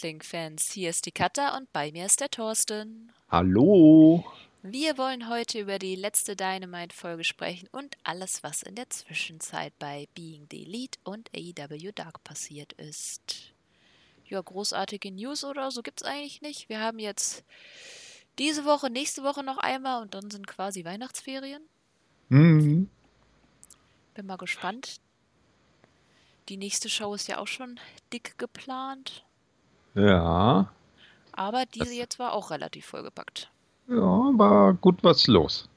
Wrestling-Fans. Hier ist die Katha und bei mir ist der Thorsten. Hallo. Wir wollen heute über die letzte Dynamite-Folge sprechen und alles, was in der Zwischenzeit bei Being the Elite und AEW Dark passiert ist. Ja, großartige News oder so gibt es eigentlich nicht. Wir haben jetzt diese Woche, nächste Woche noch einmal und dann sind quasi Weihnachtsferien. Mhm. Bin mal gespannt. Die nächste Show ist ja auch schon dick geplant. Ja. Aber diese Das- jetzt war auch relativ vollgepackt. Ja, war gut was los.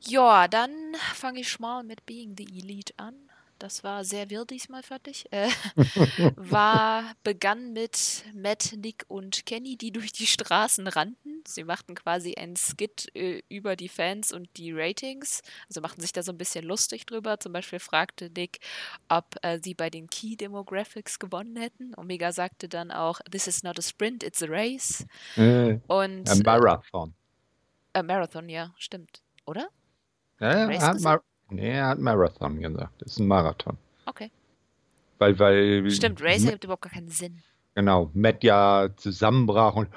Ja, dann fange ich mal mit Being the Elite an. Das war sehr wirr diesmal fertig. Äh, war, begann mit Matt, Nick und Kenny, die durch die Straßen rannten. Sie machten quasi einen Skit äh, über die Fans und die Ratings. Also machten sich da so ein bisschen lustig drüber. Zum Beispiel fragte Nick, ob äh, sie bei den Key Demographics gewonnen hätten. Omega sagte dann auch, This is not a sprint, it's a race. Äh, Und ein Marathon. äh, Marathon, ja, stimmt. Oder? Ja, er Nee, er hat Marathon gesagt. Das ist ein Marathon. Okay. Weil, weil. Stimmt, Race ergibt überhaupt gar keinen Sinn. Genau, Matt ja zusammenbrach und,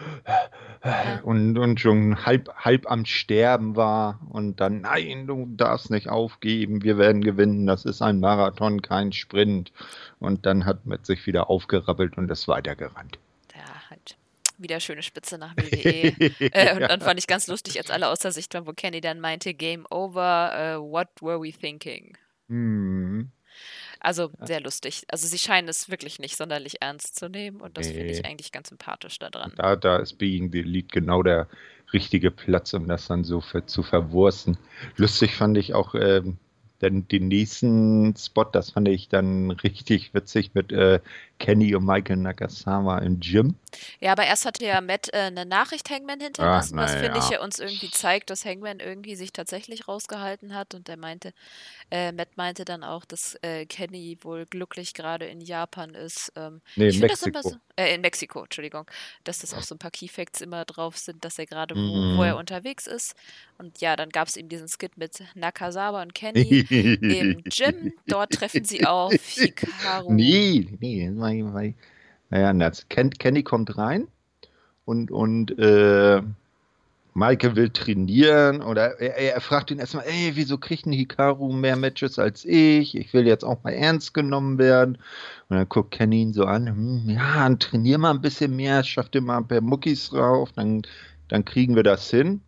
und, und schon halb, halb am Sterben war und dann, nein, du darfst nicht aufgeben, wir werden gewinnen, das ist ein Marathon, kein Sprint. Und dann hat Matt sich wieder aufgerappelt und ist weitergerannt. Ja, halt. Wieder schöne Spitze nach WWE. äh, und dann fand ich ganz lustig, als alle aus der Sicht waren, wo Kenny dann meinte, Game over, äh, what were we thinking? Hm. Also sehr lustig. Also sie scheinen es wirklich nicht sonderlich ernst zu nehmen und das finde ich Nee. eigentlich ganz sympathisch daran. Da, da ist Being the Elite genau der richtige Platz, um das dann so für, zu verwursten. Lustig fand ich auch ähm, dann den nächsten Spot, das fand ich dann richtig witzig mit äh, Kenny und Michael Nakasawa im Gym. Ja, aber erst hatte ja Matt äh, eine Nachricht Hangman hinterlassen, was na finde ich ja. uns irgendwie zeigt, dass Hangman irgendwie sich tatsächlich rausgehalten hat und er meinte, äh, Matt meinte dann auch, dass äh, Kenny wohl glücklich gerade in Japan ist. Ähm, Nee, ich in finde das immer Mexiko. so, äh, in Mexiko, Entschuldigung, dass das auch so ein paar Keyfacts immer drauf sind, dass er gerade wo, Mhm. wo er unterwegs ist. Und ja, dann gab es eben diesen Skit mit Nakazawa und Kenny im Gym. Dort treffen sie auf Hikaru. Nee, nee, weil, weil, naja, Ken, Kenny kommt rein und, und äh, Maike will trainieren oder er, er fragt ihn erstmal, ey, wieso kriegt ein Hikaru mehr Matches als ich? Ich will jetzt auch mal ernst genommen werden. Und dann guckt Kenny ihn so an, hm, ja, trainier mal ein bisschen mehr, schaff dir mal ein paar Muckis drauf, dann, dann kriegen wir das hin.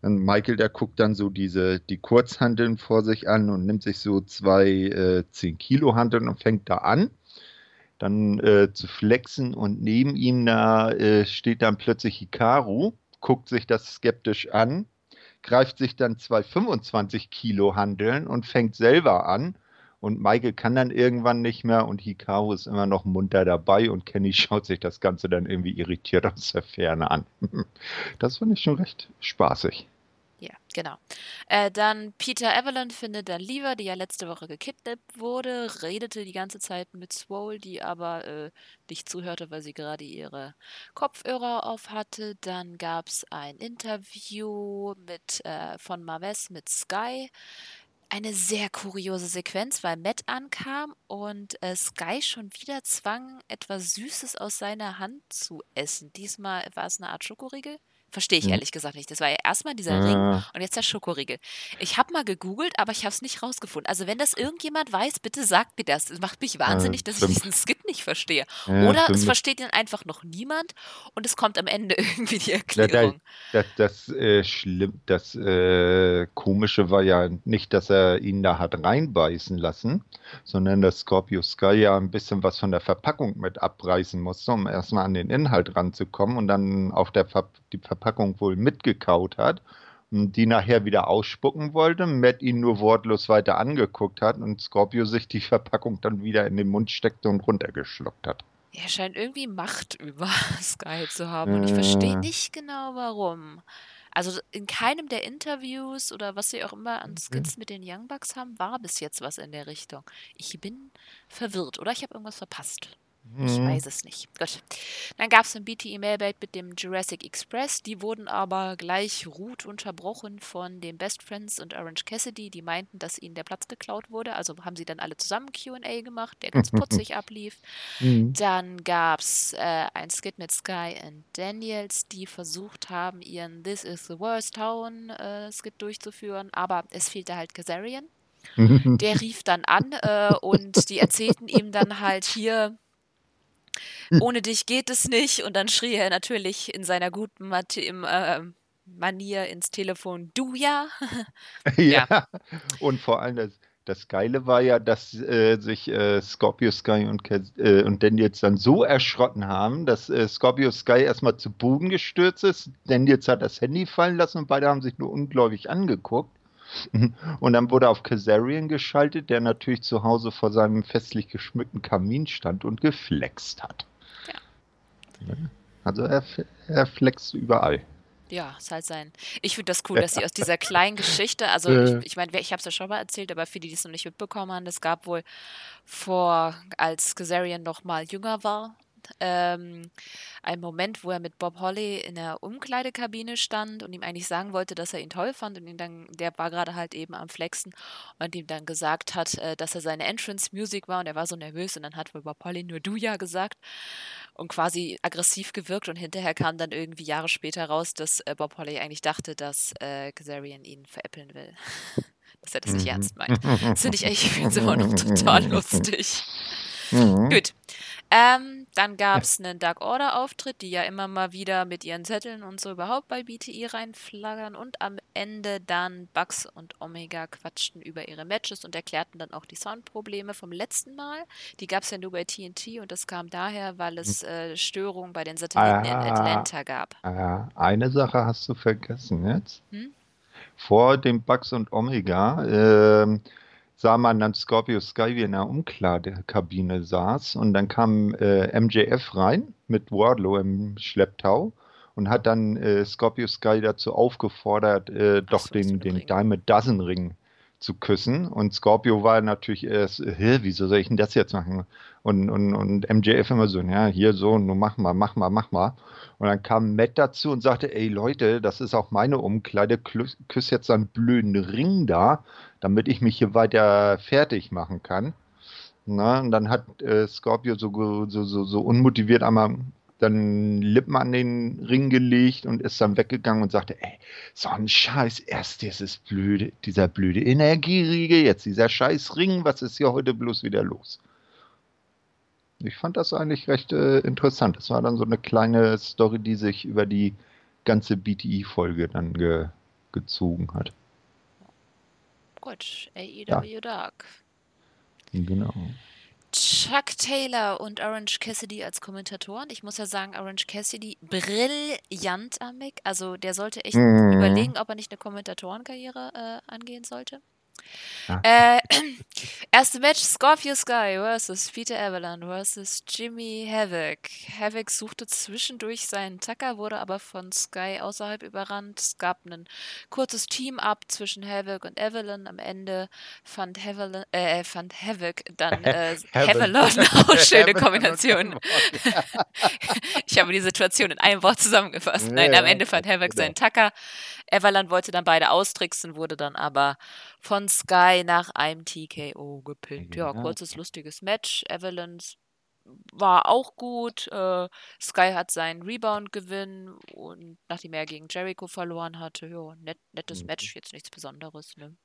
Und Michael, der guckt dann so diese, die Kurzhanteln vor sich an und nimmt sich so zwei äh, 10 Kilo Hanteln und fängt da an, dann äh, zu flexen und neben ihm da äh, steht dann plötzlich Hikaru, guckt sich das skeptisch an, greift sich dann zwei 25 Kilo Hanteln und fängt selber an. Und Michael kann dann irgendwann nicht mehr und Hikaru ist immer noch munter dabei und Kenny schaut sich das Ganze dann irgendwie irritiert aus der Ferne an. Das fand ich schon recht spaßig. Ja, genau. Äh, dann Peter Evelyn findet dann Lever, die ja letzte Woche gekidnappt wurde, redete die ganze Zeit mit Swole, die aber äh, nicht zuhörte, weil sie gerade ihre Kopfhörer auf hatte. Dann gab es ein Interview mit, äh, von Maves mit Sky. Eine sehr kuriose Sequenz, weil Matt ankam und äh, Sky schon wieder zwang, etwas Süßes aus seiner Hand zu essen. Diesmal war es eine Art Schokoriegel. Verstehe ich Hm. ehrlich gesagt nicht. Das war ja erstmal dieser Ring Ah, und jetzt der Schokoriegel. Ich habe mal gegoogelt, aber ich habe es nicht rausgefunden. Also wenn das irgendjemand weiß, bitte sagt mir das. Es macht mich wahnsinnig, dass ich diesen Skit nicht verstehe. ja, Oder es fünf- versteht ihn einfach noch niemand und es kommt am Ende irgendwie die Erklärung. das, das, äh, schlimm, das äh, Komische war ja nicht, dass er ihn da hat reinbeißen lassen, sondern dass Scorpio Sky ja ein bisschen was von der Verpackung mit abreißen musste, um erstmal an den Inhalt ranzukommen und dann auf der Ver die Verpackung wohl mitgekaut hat und die nachher wieder ausspucken wollte, Matt ihn nur wortlos weiter angeguckt hat und Scorpio sich die Verpackung dann wieder in den Mund steckte und runtergeschluckt hat. Er scheint irgendwie Macht über Sky zu haben und ich verstehe nicht genau warum. Also in keinem der Interviews oder was sie auch immer an Skits mit den Young Bucks haben, war bis jetzt was in der Richtung. Ich bin verwirrt oder ich habe irgendwas verpasst. Ich mhm. weiß es nicht. Gut. Dann gab es ein BTE Mailbait mit dem Jurassic Express. Die wurden aber gleich ruht unterbrochen von den Best Friends und Orange Cassidy. Die meinten, dass ihnen der Platz geklaut wurde. Also haben sie dann alle zusammen QA gemacht, der ganz putzig ablief. Mhm. Dann gab es äh, ein Skit mit Sky und Daniels, die versucht haben, ihren This is the Worst Town äh, Skit durchzuführen. Aber es fehlte halt Kazarian. Der rief dann an äh, und die erzählten ihm dann halt hier, ohne dich geht es nicht. Und dann schrie er natürlich in seiner guten Mat im, äh, Manier ins Telefon, du ja. ja. ja. Und vor allem das, das Geile war ja, dass äh, sich äh, Scorpio Sky und, äh, und Daniels dann so erschrotten haben, dass äh, Scorpio Sky erstmal zu Boden gestürzt ist. Daniels hat das Handy fallen lassen und beide haben sich nur ungläubig angeguckt. Und dann wurde auf Kazarian geschaltet, der natürlich zu Hause vor seinem festlich geschmückten Kamin stand und geflext hat. Ja. Also er, er flext überall. Ja, ist halt sein. Ich finde das cool, dass sie aus dieser kleinen Geschichte, also ich, ich meine, ich habe es ja schon mal erzählt, aber für die, die es noch nicht mitbekommen haben, es gab wohl vor, als Kazarian noch mal jünger war, ähm, einen Moment, wo er mit Bob Holly in der Umkleidekabine stand und ihm eigentlich sagen wollte, dass er ihn toll fand und ihn dann, der war gerade halt eben am Flexen und ihm dann gesagt hat, äh, dass er seine Entrance Music war und er war so nervös und dann hat wohl Bob Holly nur du ja gesagt und quasi aggressiv gewirkt und hinterher kam dann irgendwie Jahre später raus, dass äh, Bob Holly eigentlich dachte, dass äh, Kazarian ihn veräppeln will. dass er das nicht mhm. ernst meint. Das finde ich eigentlich immer noch total lustig. Mhm. Gut. Ähm, dann gab es einen Dark Order-Auftritt, die ja immer mal wieder mit ihren Zetteln und so überhaupt bei BTI reinflaggern. Und am Ende dann Bugs und Omega quatschten über ihre Matches und erklärten dann auch die Soundprobleme vom letzten Mal. Die gab es ja nur bei TNT und das kam daher, weil es hm. äh, Störungen bei den Satelliten ah, in Atlanta gab. Ah, eine Sache hast du vergessen jetzt. Hm? Vor dem Bugs und Omega. Äh, sah man dann Scorpio Sky, wie in der Umkleidekabine saß. Und dann kam äh, MJF rein mit Wardlow im Schlepptau und hat dann äh, Scorpio Sky dazu aufgefordert, äh, doch den, den Diamond Dozen Ring zu küssen. Und Scorpio war natürlich erst, Hä, wieso soll ich denn das jetzt machen? Und, und, und MJF immer so, ja, hier so, nur mach mal, mach mal, mach mal. Und dann kam Matt dazu und sagte, ey Leute, das ist auch meine Umkleide, küss jetzt einen blöden Ring da, damit ich mich hier weiter fertig machen kann. Na, und dann hat äh, Scorpio so, so, so, so unmotiviert einmal dann Lippen an den Ring gelegt und ist dann weggegangen und sagte, ey, so ein Scheiß, erst dieses blöde, dieser blöde Energieriegel, jetzt dieser scheiß Ring, was ist hier heute bloß wieder los? Ich fand das eigentlich recht äh, interessant. Das war dann so eine kleine Story, die sich über die ganze BTI-Folge dann ge gezogen hat. Gut, AEW ja. Dark. Genau. Chuck Taylor und Orange Cassidy als Kommentatoren. Ich muss ja sagen, Orange Cassidy brillant am Mic. Also der sollte echt mm. überlegen, ob er nicht eine Kommentatorenkarriere äh, angehen sollte. Ja. Äh, erste Match Scorpio Sky versus Peter Avalon versus Jimmy Havoc. Havoc suchte zwischendurch seinen Tacker, wurde aber von Sky außerhalb überrannt. Es gab ein kurzes Team-Up zwischen Havoc und Avalon. Am Ende fand, Havalon, äh, fand Havoc dann äh, Havalon. Oh, schöne Kombination. ich habe die Situation in einem Wort zusammengefasst. Nein, am Ende fand Havoc seinen Tacker. Everland wollte dann beide austricksen, wurde dann aber von Sky nach einem TKO gepinnt. Ja, kurzes, lustiges Match. Everlands war auch gut. Äh, Sky hat seinen Rebound-Gewinn und nachdem er gegen Jericho verloren hatte, ja, net, nettes mhm. Match, jetzt nichts Besonderes. Ne?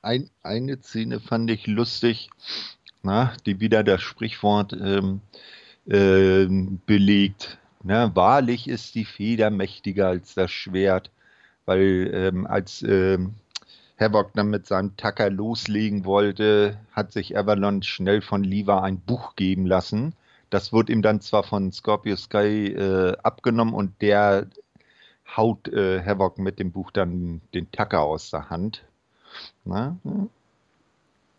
Ein, eine Szene fand ich lustig, na, die wieder das Sprichwort ähm, äh, belegt. Na, wahrlich ist die Feder mächtiger als das Schwert weil ähm, als ähm, Havoc dann mit seinem Tacker loslegen wollte, hat sich Avalon schnell von Lever ein Buch geben lassen. Das wird ihm dann zwar von Scorpio Sky äh, abgenommen und der haut äh, Havoc mit dem Buch dann den Tacker aus der Hand. Na?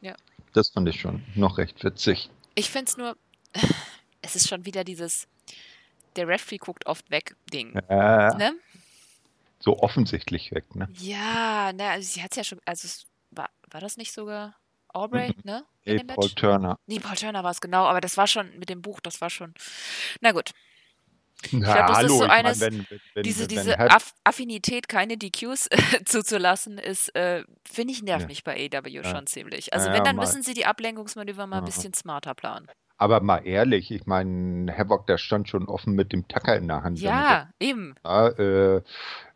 Ja. Das fand ich schon noch recht witzig. Ich finde es nur, es ist schon wieder dieses, der Referee guckt oft weg Ding. Äh, ne? So offensichtlich weg, ne? Ja, ne, also sie hat es ja schon, also war, war das nicht sogar Aubrey, Mhm. ne? Nee, In Paul Match? Turner. Nee, Paul Turner war es genau, aber das war schon mit dem Buch, das war schon. Na gut. Na, glaub, das ist hallo, so ich eines- meine, wenn, wenn, wenn, Diese, wenn diese Head- Aff Affinität, keine DQs zuzulassen, ist, äh, finde ich, nervt Ja. mich bei AW Ja. schon ziemlich. Also Ja, wenn, dann mal. müssen sie die Ablenkungsmanöver mal ein bisschen smarter planen. Aber mal ehrlich, ich meine, Havoc, der stand schon offen mit dem Tacker in der Hand. Ja, eben. Ja, äh,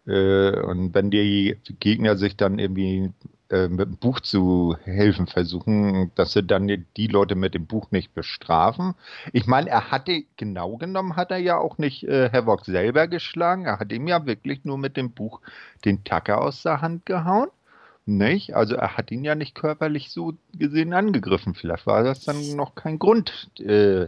und wenn die Gegner sich dann irgendwie äh, mit dem Buch zu helfen versuchen, dass sie dann die, Leute mit dem Buch nicht bestrafen. Ich meine, er hatte, genau genommen hat er ja auch nicht äh, Havoc selber geschlagen. Er hat ihm ja wirklich nur mit dem Buch den Tacker aus der Hand gehauen. Nicht? Also er hat ihn ja nicht körperlich so gesehen angegriffen. Vielleicht war das dann noch kein Grund, äh,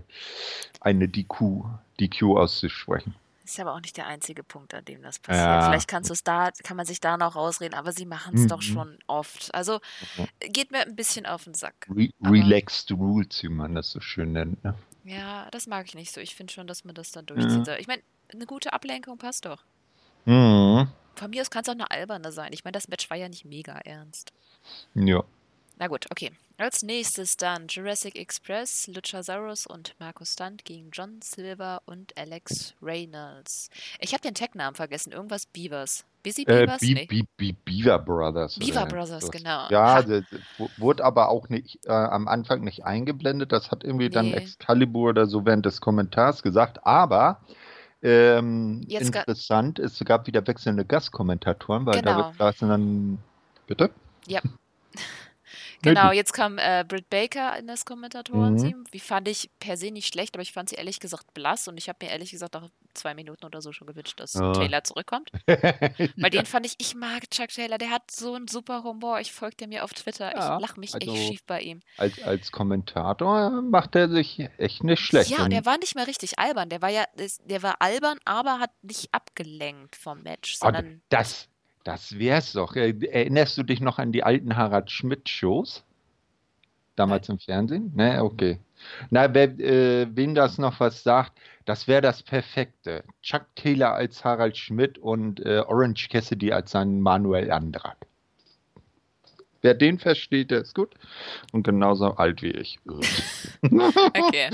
eine DQ, DQ auszusprechen. Ist aber auch nicht der einzige Punkt, an dem das passiert. Ja. Vielleicht kannst du es da, kann man sich da noch rausreden, aber sie machen es doch Mhm. schon oft. Also Mhm. geht mir ein bisschen auf den Sack. Re Aber- relaxed Rules, wie man das so schön nennt. Ne? Ja, das mag ich nicht so. Ich finde schon, dass man das dann durchziehen Ja. soll. Ich meine, eine gute Ablenkung passt doch. Mhm. Von mir aus kann es auch eine alberne sein. Ich meine, das Match war ja nicht mega ernst. Ja. Na gut, okay. Als nächstes dann Jurassic Express, Luchasaurus und Markus Stunt gegen John Silver und Alex Reynolds. Ich habe den Tag-Namen vergessen. Irgendwas Beavers. Busy Äh, Beavers? Be nee. Be Be Beaver Brothers. Beaver Brothers, sowas. genau. Ja, das wurde aber auch nicht äh, am Anfang nicht eingeblendet. Das hat irgendwie dann Nee. Excalibur oder so während des Kommentars gesagt. Aber ähm, interessant, es gab wieder wechselnde Gastkommentatoren, weil Genau. da saßen dann. Bitte? Genau, jetzt kam äh, Britt Baker in das Kommentatorenteam. Die fand ich per se nicht schlecht, aber ich fand sie ehrlich gesagt blass und ich habe mir ehrlich gesagt nach zwei Minuten oder so schon gewünscht, dass Ja. Taylor zurückkommt. Weil den fand ich, ich mag Chuck Taylor, der hat so einen super Humor. Ich folge dem mir auf Twitter. Ja, ich lache mich also echt schief bei ihm. als, als Kommentator macht er sich echt nicht schlecht. Ja, und Und- der war nicht mehr richtig albern. Der war ja, der war albern, aber hat nicht abgelenkt vom Match, sondern das, das wär's doch. Äh, Erinnerst du dich noch an die alten Harald Schmidt-Shows? Damals im Fernsehen? Ne, okay. Na, wer, äh, wem das noch was sagt, das wäre das Perfekte. Chuck Taylor als Harald Schmidt und äh, Orange Cassidy als sein Manuel Andrak. Wer den versteht, der ist gut. Und genauso alt wie ich. okay.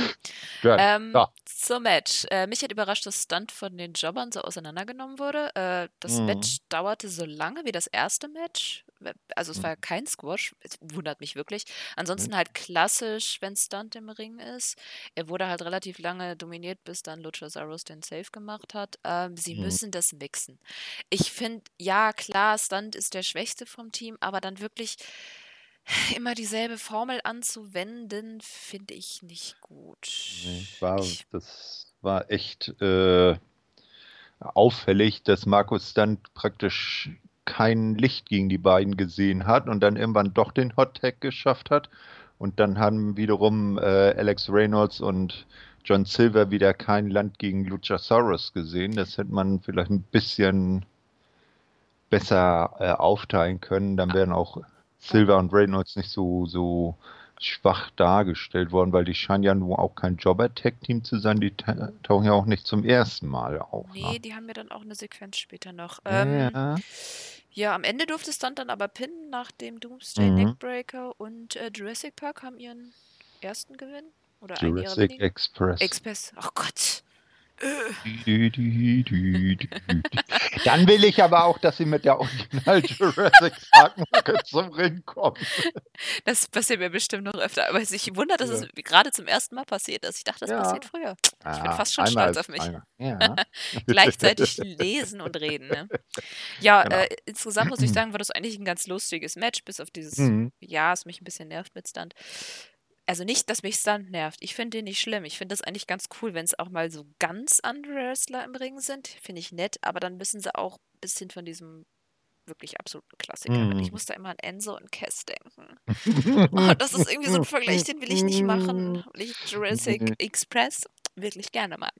Gut. Ähm, So. Zum Match. Äh, mich hat überrascht, dass Stunt von den Jobbern so auseinandergenommen wurde. Äh, das Mhm. Match dauerte so lange wie das erste Match. Also es Mhm. war kein Squash. Es wundert mich wirklich. Ansonsten halt klassisch, wenn Stunt im Ring ist. Er wurde halt relativ lange dominiert, bis dann Luchasaurus den Save gemacht hat. Ähm, sie Mhm. müssen das mixen. Ich finde, ja klar, Stunt ist der Schwächste vom Team, aber dann wirklich immer dieselbe Formel anzuwenden, finde ich nicht gut. Nee, war, Ich- das war echt äh, auffällig, dass Markus dann praktisch kein Licht gegen die beiden gesehen hat und dann irgendwann doch den Hot Tag geschafft hat. Und dann haben wiederum äh, Alex Reynolds und John Silver wieder kein Land gegen Luchasaurus gesehen. Das hätte man vielleicht ein bisschen besser äh, aufteilen können. Dann wären auch Silver und Reynolds nicht so, so schwach dargestellt worden, weil die scheinen ja nun auch kein Jobber-Tag-Team zu sein. Die ta- tauchen ja auch nicht zum ersten Mal auf. Nee, Ne? die haben ja dann auch eine Sequenz später noch. Ähm, Ja, ja, am Ende durfte es dann, dann aber pinnen nach dem Doomsday Mhm. Neckbreaker und äh, Jurassic Park haben ihren ersten Gewinn. Oder Jurassic. Express. Express. Oh Gott. Dann will ich aber auch, dass sie mit der Original Jurassic Park-Mucke zum Ring kommen. Das passiert mir bestimmt noch öfter. Aber ich wundere, dass Ja. es gerade zum ersten Mal passiert ist. Ich dachte, das Ja. passiert früher. Ich bin Ah, fast schon stolz auf mich. Ja. Gleichzeitig lesen und reden. Ne? Ja, Genau. äh, insgesamt muss ich sagen, war das eigentlich ein ganz lustiges Match, bis auf dieses Mhm. ja, es mich ein bisschen nervt mit Stunt. Also nicht, dass mich Stunt nervt. Ich finde den nicht schlimm. Ich finde das eigentlich ganz cool, wenn es auch mal so ganz andere Wrestler im Ring sind. Finde ich nett, aber dann müssen sie auch ein bisschen von diesem wirklich absoluten Klassiker. weg. Ich Mhm. muss da immer an Enzo und Cass denken. Oh, das ist irgendwie so ein Vergleich, den will ich nicht machen, weil ich Jurassic Express wirklich gerne mag.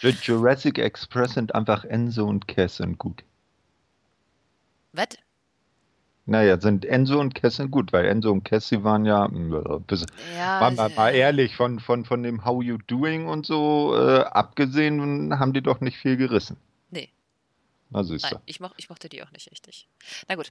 Ju- Jurassic Express sind einfach Enzo und Cass sind gut. Was? Naja, sind Enzo und Cass sind gut, weil Enzo und Cass, sie waren ja, äh, bis, Ja, mal, mal, mal ehrlich, von, von, von dem How You Doing und so äh, abgesehen, haben die doch nicht viel gerissen. Nee. Na siehst du. Nein, ich, moch, ich mochte die auch nicht richtig. Na gut.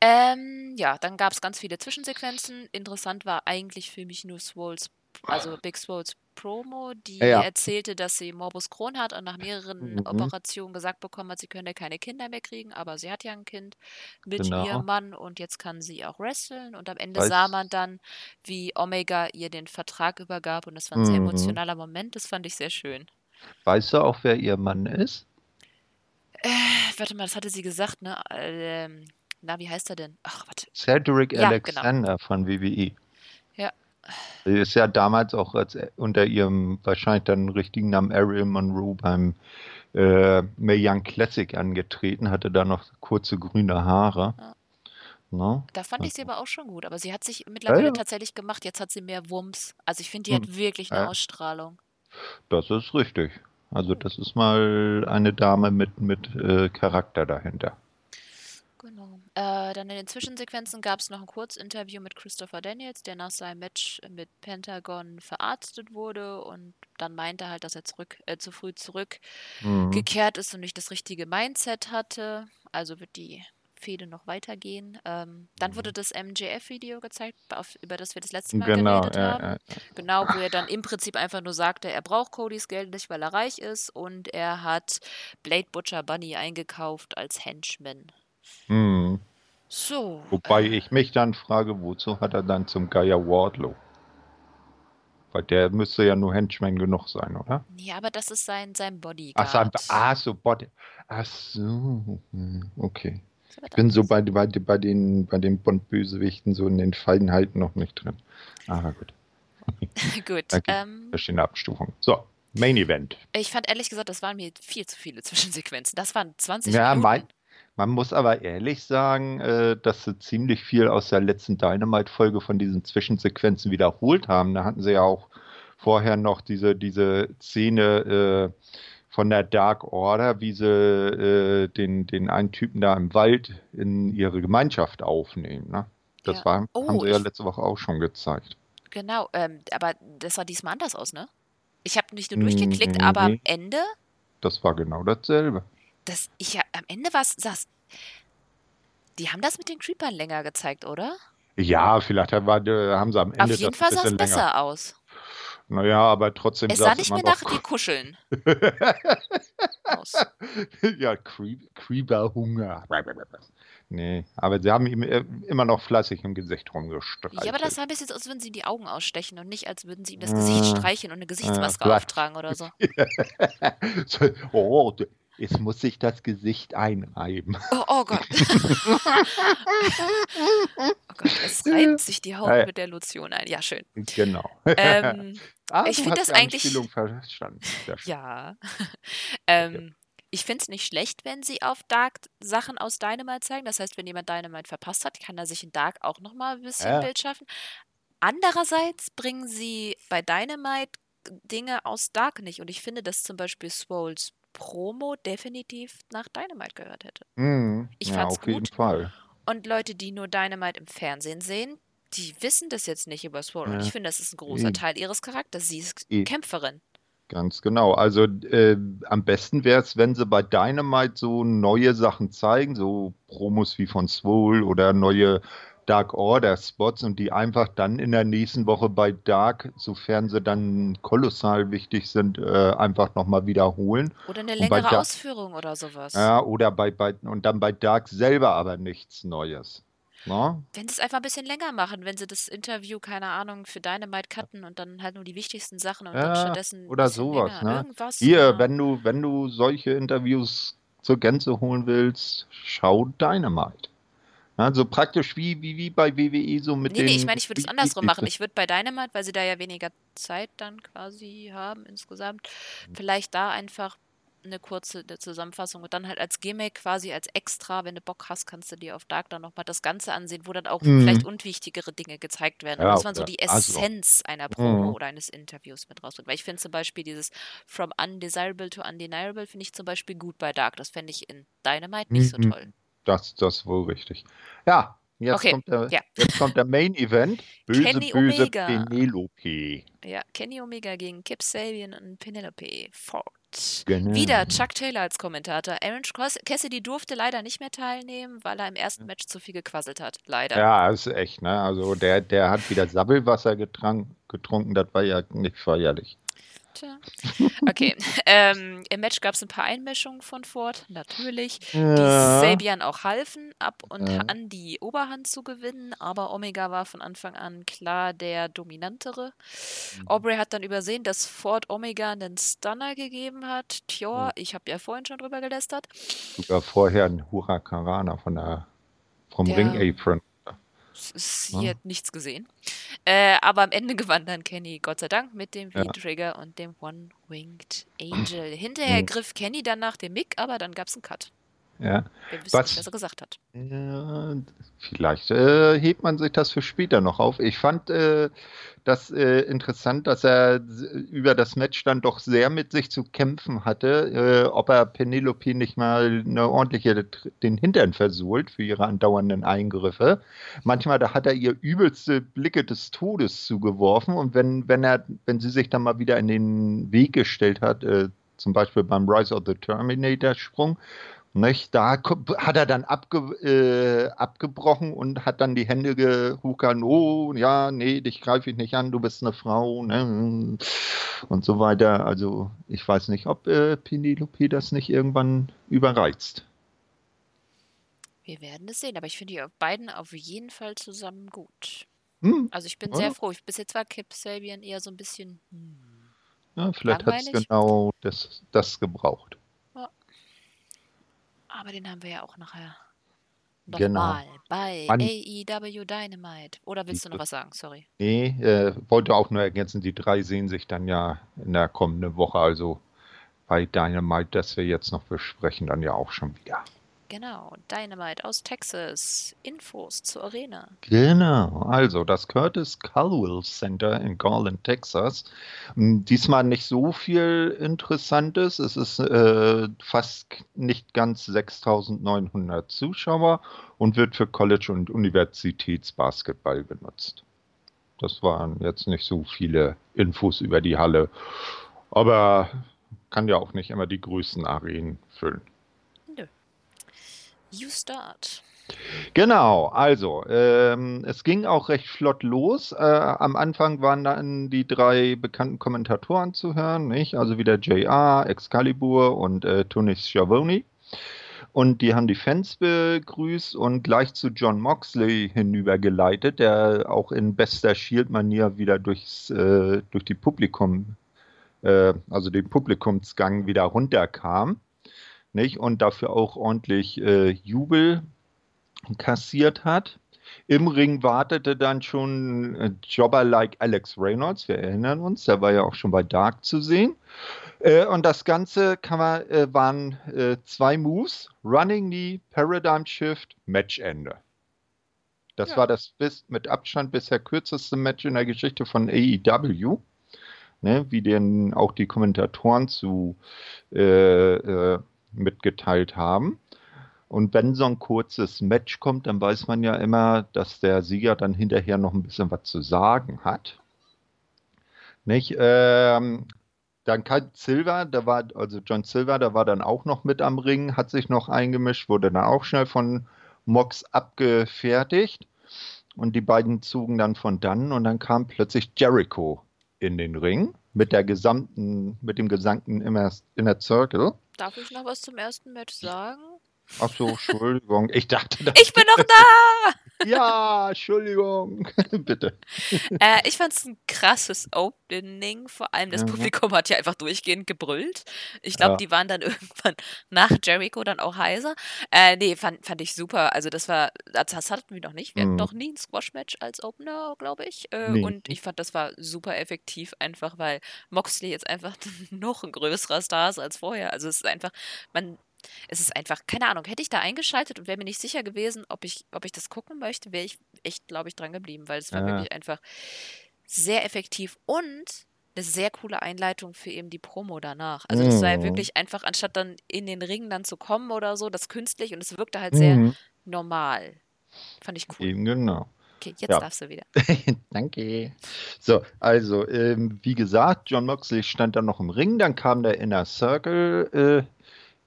Ähm, ja, dann gab es ganz viele Zwischensequenzen. Interessant war eigentlich für mich nur Swoles, also Big Swoles Promo, die Ja. erzählte, dass sie Morbus Crohn hat und nach mehreren Mhm. Operationen gesagt bekommen hat, sie könne keine Kinder mehr kriegen, aber sie hat ja ein Kind mit Genau. ihrem Mann und jetzt kann sie auch wresteln. Und am Ende Weiß- sah man dann, wie Omega ihr den Vertrag übergab und das war ein sehr Mhm. emotionaler Moment. Das fand ich sehr schön. Weißt du auch, wer ihr Mann ist? Äh, warte mal, das hatte sie gesagt, ne? Ähm, na, wie heißt er denn? Ach, warte. Cedric Ja, genau. Alexander von WWE. Sie ist ja damals auch als, unter ihrem wahrscheinlich dann richtigen Namen Ariel Monroe beim äh, Mae Young Classic angetreten, hatte da noch kurze grüne Haare. Ja. Ne? Da fand ich sie aber auch schon gut. Aber sie hat sich mittlerweile ja. tatsächlich gemacht. Jetzt hat sie mehr Wumms. Also ich finde, die Hm. hat wirklich eine Ja. Ausstrahlung. Das ist richtig. Also das ist mal eine Dame mit, mit äh, Charakter dahinter. Äh, dann in den Zwischensequenzen gab es noch ein Kurzinterview mit Christopher Daniels, der nach seinem Match mit Pentagon verarztet wurde und dann meinte halt, dass er zurück, äh, zu früh zurückgekehrt Mhm. ist und nicht das richtige Mindset hatte. Also wird die Fehde noch weitergehen. Ähm, dann wurde das MJF-Video gezeigt, auf, über das wir das letzte Mal Mhm. Genau, geredet ja, haben. ja. Genau, wo er dann im Prinzip einfach nur sagte, er braucht Codys Geld nicht, weil er reich ist und er hat Blade Butcher Bunny eingekauft als Henchman. Mhm. So. Wobei äh, ich mich dann frage, wozu hat er dann zum Geier Wardlow? Weil der müsste ja nur Henchman genug sein, oder? Ja, aber das ist sein, sein Ach, Bodyguard. sein, ah, so Body. Ach so. hm, Okay. Ich bin so bei, bei, bei den, bei den Bond-Bösewichten so in den Feinheiten noch nicht drin. Aber gut. Gut. Danke. Ähm, Verschiedene Abstufungen. So, Main Event. ich fand ehrlich gesagt, das waren mir viel zu viele Zwischensequenzen. Das waren 20 Ja, Minuten. mein, man muss aber ehrlich sagen, äh, dass sie ziemlich viel aus der letzten Dynamite-Folge von diesen Zwischensequenzen wiederholt haben. Da hatten sie ja auch vorher noch diese, diese Szene äh, von der Dark Order, wie sie äh, den, den einen Typen da im Wald in ihre Gemeinschaft aufnehmen. Ne? Das Ja. war, haben Oh, sie ja letzte Woche auch schon gezeigt. Genau, ähm, aber das sah diesmal anders aus, ne? Ich habe nicht nur durchgeklickt, aber am. Ende, Das war genau dasselbe. Das, ich, ja, am Ende war es, die haben das mit den Creepern länger gezeigt, oder? Ja, vielleicht war, äh, haben sie am Ende Auf jeden Fall sah es bisschen länger. besser aus. Naja, aber trotzdem Es sah nicht mehr nach wie Kuscheln aus. ja, Creep, Creeper-Hunger. Nee, aber sie haben ihm äh, immer noch fleißig im Gesicht rumgestreichelt. Ja, aber das sah ein bisschen aus, als würden sie ihm die Augen ausstechen und nicht, als würden sie ihm das Gesicht Ah, streicheln und eine Gesichtsmaske vielleicht. auftragen oder so. Oh, jetzt muss sich das Gesicht einreiben. Oh, oh Gott. oh Gott, es reibt sich die Haut ja. mit der Lotion ein. Ja, schön. Genau. Ähm, ah, ich du find hast das eigentlich- verstanden. Ja. ähm, ich finde es nicht schlecht, wenn sie auf Dark Sachen aus Dynamite zeigen. Das heißt, wenn jemand Dynamite verpasst hat, kann er sich in Dark auch nochmal ein bisschen Ja. Bild schaffen. Andererseits bringen sie bei Dynamite Dinge aus Dark nicht. Und ich finde, dass zum Beispiel Swoles Promo definitiv nach Dynamite gehört hätte. Mhm. Ich ja, fand's auf jeden gut. Fall. Und Leute, die nur Dynamite im Fernsehen sehen, die wissen das jetzt nicht über Swole. Und Ja. ich finde, das ist ein großer Eben. Teil ihres Charakters. Sie ist Eben. Kämpferin. Ganz genau. Also äh, am besten wäre es, wenn sie bei Dynamite so neue Sachen zeigen, so Promos wie von Swole oder neue Dark Order Spots und die einfach dann in der nächsten Woche bei Dark, sofern sie dann kolossal wichtig sind, äh, einfach nochmal wiederholen. Oder eine längere Da- Ausführung oder sowas. Ja, oder bei, bei und dann bei Dark selber aber nichts Neues. Na? Wenn sie es einfach ein bisschen länger machen, wenn sie das Interview, keine Ahnung, für Dynamite cutten und dann halt nur die wichtigsten Sachen und dann Ja, stattdessen ein oder sowas, länger. ne? Irgendwas. Hier, ja. wenn du, wenn du solche Interviews zur Gänze holen willst, schau Dynamite. Also praktisch wie, wie, wie bei WWE so mit Nee, den. nee, ich meine, ich würde es andersrum machen. Ich würde bei Dynamite, weil sie da ja weniger Zeit dann quasi haben insgesamt, Mhm. vielleicht da einfach eine kurze Zusammenfassung und dann halt als Gimmick quasi als extra, wenn du Bock hast, kannst du dir auf Dark dann nochmal das Ganze ansehen, wo dann auch Mhm. vielleicht unwichtigere Dinge gezeigt werden. Ja, dass man so die also- Essenz einer Promo Mhm. oder eines Interviews mit rausbringt. Weil ich finde zum Beispiel dieses From Undesirable to Undeniable finde ich zum Beispiel gut bei Dark. Das fände ich in Dynamite nicht so Mhm. toll. Das, das ist wohl richtig. Ja, jetzt, Okay, kommt, der, ja. jetzt kommt der Main Event. Böse, Kenny böse Omega. Penelope. Ja, Kenny Omega gegen Kip Sabian und Penelope Ford. Genau. wieder Chuck Taylor als Kommentator. Aaron Cross- Cassidy durfte leider nicht mehr teilnehmen, weil er im ersten Match zu viel gequasselt hat. Leider. Ja, ist echt, ne? Also der, der hat wieder Sabbelwasser getrunken, das war ja nicht feierlich. Okay. ähm, Im Match gab es ein paar Einmischungen von Ford, natürlich, die Ja. Sabian auch halfen, ab und Ja. an die Oberhand zu gewinnen, aber Omega war von Anfang an klar der Dominantere. Mhm. Aubrey hat dann übersehen, dass Ford Omega einen Stunner gegeben hat. Tja, ich habe ja vorhin schon drüber gelästert. Sogar vorher ein Huracarana von der, vom Ja. Ring-Apron. Es ist Ja. hier nichts gesehen. Äh, aber am Ende gewann dann Kenny, Gott sei Dank, mit dem Ja. V-Trigger und dem One-Winged Angel. Hinterher Mhm. griff Kenny dann nach dem Mick, aber dann gab es einen Cut. Ja. Wir wissen Was- nicht, was er gesagt hat. Ja, vielleicht äh, hebt man sich das für später noch auf. Ich fand äh, das äh, interessant, dass er über das Match dann doch sehr mit sich zu kämpfen hatte, äh, ob er Penelope nicht mal eine ordentliche den Hintern versohlt für ihre andauernden Eingriffe. Manchmal da hat er ihr übelste Blicke des Todes zugeworfen und wenn, wenn er, wenn sie sich dann mal wieder in den Weg gestellt hat, äh, zum Beispiel beim Rise of the Terminator Sprung, nicht? Da hat er dann abge, äh, abgebrochen und hat dann die Hände gehukert, oh ja, nee, dich greife ich nicht an, du bist eine Frau, ne? Und so weiter. Also ich weiß nicht, ob äh, Penelope das nicht irgendwann überreizt. Wir werden es sehen, aber ich finde die beiden auf jeden Fall zusammen gut. Hm, Also ich bin Ja. sehr froh. Ich, bis jetzt war Kip Sabian eher so ein bisschen. Hm. ja, vielleicht hat es genau das, das gebraucht. Aber den haben wir ja auch nachher. Genau. Nochmal bei Mann. AEW Dynamite. Oder willst du noch was sagen? Sorry. Nee, äh, wollte auch nur ergänzen, die drei sehen sich dann ja in der kommenden Woche, also bei Dynamite, das wir jetzt noch besprechen, dann ja auch schon wieder. Genau, Dynamite aus Texas. Infos zur Arena. Genau, also das Curtis Caldwell Center in Garland, Texas. M, Diesmal nicht so viel Interessantes. Es ist äh, fast nicht ganz 6900 Zuschauer und wird für College- und Universitätsbasketball genutzt. Das waren jetzt nicht so viele Infos über die Halle, aber kann ja auch nicht immer die größten Arenen füllen. You start. Genau, also ähm, es ging auch recht flott los. Äh, am Anfang waren dann die drei bekannten Kommentatoren zu hören, nicht? Also wieder JR, Excalibur und äh, Tony Schiavone. Und die haben die Fans begrüßt und gleich zu John Moxley hinübergeleitet, der auch in bester Shield-Manier wieder durchs, äh, durch die Publikum, äh, also den Publikumsgang wieder runterkam. Nicht? Und dafür auch ordentlich äh, Jubel kassiert hat. Im Ring wartete dann schon äh, Jobber like Alex Reynolds, wir erinnern uns, der war ja auch schon bei Dark zu sehen. Äh, und das Ganze man, äh, waren äh, zwei Moves, Running Knee, Paradigm Shift, Matchende. Das Ja. war das bis, mit Abstand bisher kürzeste Match in der Geschichte von AEW. Ne, wie denn auch die Kommentatoren zu äh, äh, mitgeteilt haben. Und wenn so ein kurzes Match kommt, dann weiß man ja immer, dass der Sieger dann hinterher noch ein bisschen was zu sagen hat. Nicht? Ähm, dann Cal Silver, der war, also John Silver, der war dann auch noch mit am Ring, hat sich noch eingemischt, wurde dann auch schnell von Mox abgefertigt. Und die beiden zogen dann von dann und dann kam plötzlich Jericho in den Ring mit der gesamten, mit dem gesamten Inner, Inner Circle. Darf ich noch was zum ersten Match sagen? Ach so, Entschuldigung. Ich dachte, das, Ich bin noch da! ja, Entschuldigung. Bitte. äh, ich fand es ein krasses Opening. Vor allem das Mhm. Publikum hat ja einfach durchgehend gebrüllt. Ich glaube, Ja. die waren dann irgendwann nach Jericho dann auch heiser. Äh, nee, fand, fand ich super. Also das war, das, hatten wir noch nicht. Wir hatten Mhm. noch nie ein Squash-Match als Opener, glaube ich. Äh, Nee. Und ich fand, das war super effektiv, einfach weil Moxley jetzt einfach noch ein größerer Star ist als vorher. Also es ist einfach, man, es ist einfach, keine Ahnung, hätte ich da eingeschaltet und wäre mir nicht sicher gewesen, ob ich, ob ich das gucken möchte, wäre ich echt, glaube ich, dran geblieben, weil es war Ja. wirklich einfach sehr effektiv und eine sehr coole Einleitung für eben die Promo danach. Also das war ja Mhm. wirklich einfach, anstatt dann in den Ring dann zu kommen oder so, das künstlich und es wirkte halt sehr Mhm. normal. Fand ich cool. Eben genau. Okay, jetzt Ja. darfst du wieder. Danke. So, also, ähm, wie gesagt, John Moxley stand dann noch im Ring, dann kam der Inner Circle äh,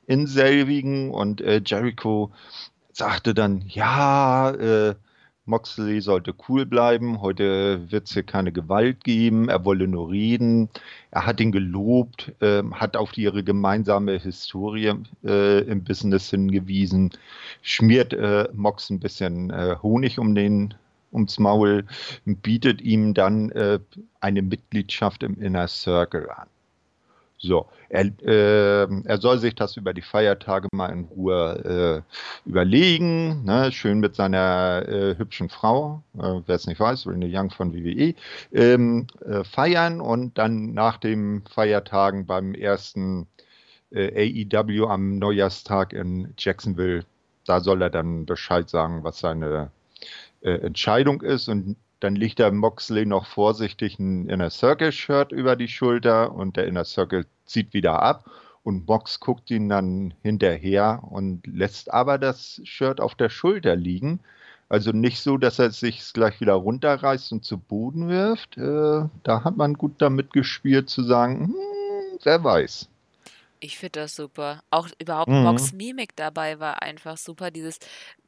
in selbigen und äh, Jericho sagte dann, ja, äh, Moxley sollte cool bleiben, heute wird es hier keine Gewalt geben, er wolle nur reden. Er hat ihn gelobt, ähm, hat auf ihre gemeinsame Historie äh, im Business hingewiesen, schmiert äh, Mox ein bisschen äh, Honig um den ums Maul, bietet ihm dann äh, eine Mitgliedschaft im Inner Circle an. So, er, äh, er soll sich das über die Feiertage mal in Ruhe äh, überlegen, ne? schön mit seiner äh, hübschen Frau, äh, wer es nicht weiß, Renee Young von WWE, ähm, äh, feiern und dann nach den Feiertagen beim ersten äh, AEW am Neujahrstag in Jacksonville, da soll er dann Bescheid sagen, was seine Entscheidung ist und dann legt der Moxley noch vorsichtig ein Inner Circle Shirt über die Schulter und der Inner Circle zieht wieder ab und Mox guckt ihn dann hinterher und lässt aber das Shirt auf der Schulter liegen. Also nicht so, dass er sich gleich wieder runterreißt und zu Boden wirft. Äh, da hat man gut damit gespielt zu sagen, hm, wer weiß. Ich finde das super. Auch überhaupt Mhm. Mox Mimik dabei war einfach super. Dieses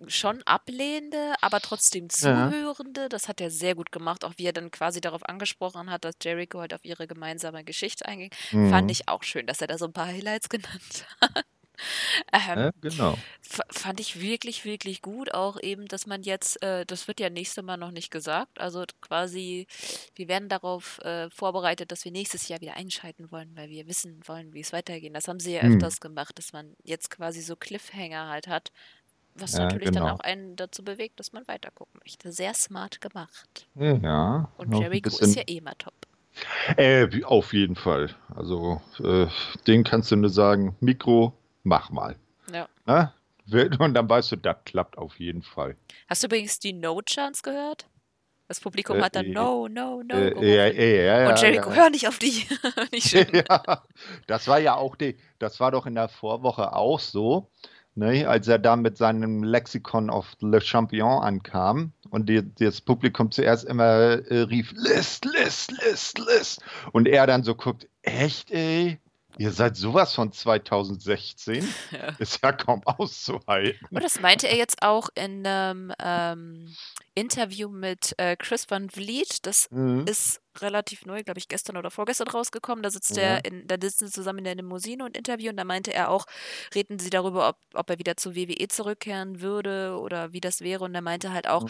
schon ablehnende, aber trotzdem Ja. zuhörende, das hat er sehr gut gemacht. Auch wie er dann quasi darauf angesprochen hat, dass Jericho halt auf ihre gemeinsame Geschichte einging. Fand Mhm. ich auch schön, dass er da so ein paar Highlights genannt hat. Ähm, Ja, genau. fand ich wirklich, wirklich gut. Auch eben, dass man jetzt, äh, das wird ja nächstes Mal noch nicht gesagt. Also quasi, wir werden darauf äh, vorbereitet, dass wir nächstes Jahr wieder einschalten wollen, weil wir wissen wollen, wie es weitergeht. Das haben sie ja Hm. öfters gemacht, dass man jetzt quasi so Cliffhanger halt hat, was Ja, natürlich dann genau. auch einen dazu bewegt, dass man weitergucken möchte. Sehr smart gemacht. Ja, Und ein Jericho ist ja eh immer top. Äh, auf jeden Fall. Also, äh, den kannst du nur sagen, Mikro, mach mal. Ja. Ne? Wird- Und dann weißt du, das klappt auf jeden Fall. Hast du übrigens die No-Chance gehört? Das Publikum Äh, hat dann äh, No, No, No Äh, ja, ja, Und Jericho, ja. hör nicht auf die. nicht das war ja auch die, das war doch in der Vorwoche auch so, ne, als er da mit seinem Lexikon of Le Champion ankam und die, das Publikum zuerst immer äh, rief, List, List, List, List. Und er dann so guckt, echt, ey? Ihr seid sowas von 2016? Ja. Ist ja kaum auszuhalten. Und das meinte er jetzt auch in einem ähm, Interview mit äh, Chris Van Vliet. Das Mhm. ist relativ neu, glaube ich, gestern oder vorgestern rausgekommen. Da sitzt Ja. er in, da sitzen sie zusammen in der Limousine und Interview und da meinte er auch, reden sie darüber, ob, ob er wieder zu WWE zurückkehren würde oder wie das wäre. Und er meinte halt auch, Mhm.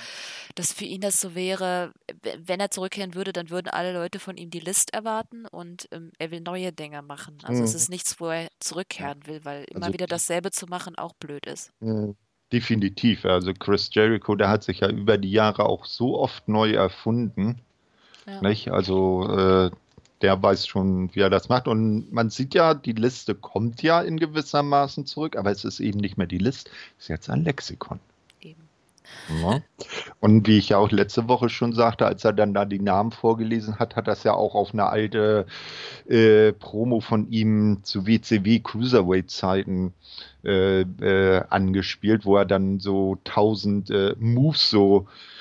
dass für ihn das so wäre, wenn er zurückkehren würde, dann würden alle Leute von ihm die List erwarten und ähm, er will neue Dinge machen. Also es Mhm. ist nichts, wo er zurückkehren will, weil immer Also wieder dasselbe zu machen auch blöd ist. Äh, Definitiv. Also Chris Jericho, der hat sich ja über die Jahre auch so oft neu erfunden. Ja. Nicht? Also äh, der weiß schon, wie er das macht. Und man sieht ja, die Liste kommt ja in gewissermaßen zurück, aber es ist eben nicht mehr die Liste, es ist jetzt ein Lexikon. Eben. Ja. Und wie ich ja auch letzte Woche schon sagte, als er dann da die Namen vorgelesen hat, hat das ja auch auf eine alte äh, Promo von ihm zu WCW Cruiserweight-Zeiten äh, äh, angespielt, wo er dann so tausend äh, Moves so äh,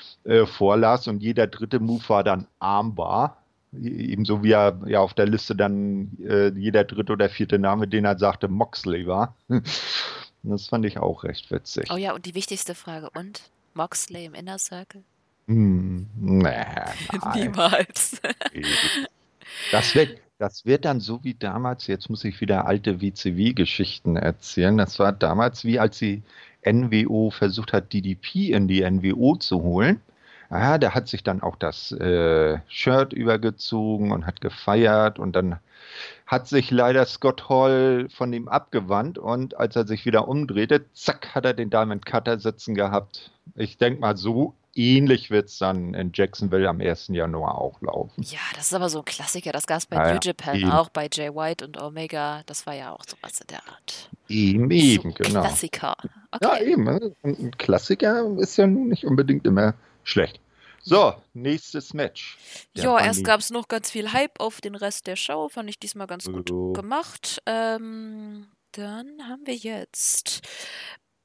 vorlas und jeder dritte Move war dann Armbar. Ebenso wie er ja auf der Liste dann äh, jeder dritte oder vierte Name, den er sagte, Moxley war. Das fand ich auch recht witzig. Oh ja, und die wichtigste Frage. Und? Moxley im Inner Circle? Hm, nee. Niemals. Das wird, das wird dann so wie damals, jetzt muss ich wieder alte WCW-Geschichten erzählen. Das war damals wie als die NWO versucht hat, DDP in die NWO zu holen. Ah, der hat sich dann auch das äh, Shirt übergezogen und hat gefeiert und dann hat sich leider Scott Hall von ihm abgewandt und als er sich wieder umdrehte, zack, hat er den Diamond Cutter sitzen gehabt. Ich denke mal, so ähnlich wird es dann in Jacksonville am 1. Januar auch laufen. Ja, das ist aber so ein Klassiker. Das gab es bei Ja, New ja, Japan eben. auch, bei Jay White und Omega. Das war ja auch sowas in der Art. Eben, So eben, ein genau. Klassiker. Ja, Okay. eben. ne? Und ein Klassiker ist ja nun nicht unbedingt immer schlecht. So, nächstes Match. Ja, erst gab es noch ganz viel Hype auf den Rest der Show. Fand ich diesmal ganz gut So. gemacht. Ähm, dann haben wir jetzt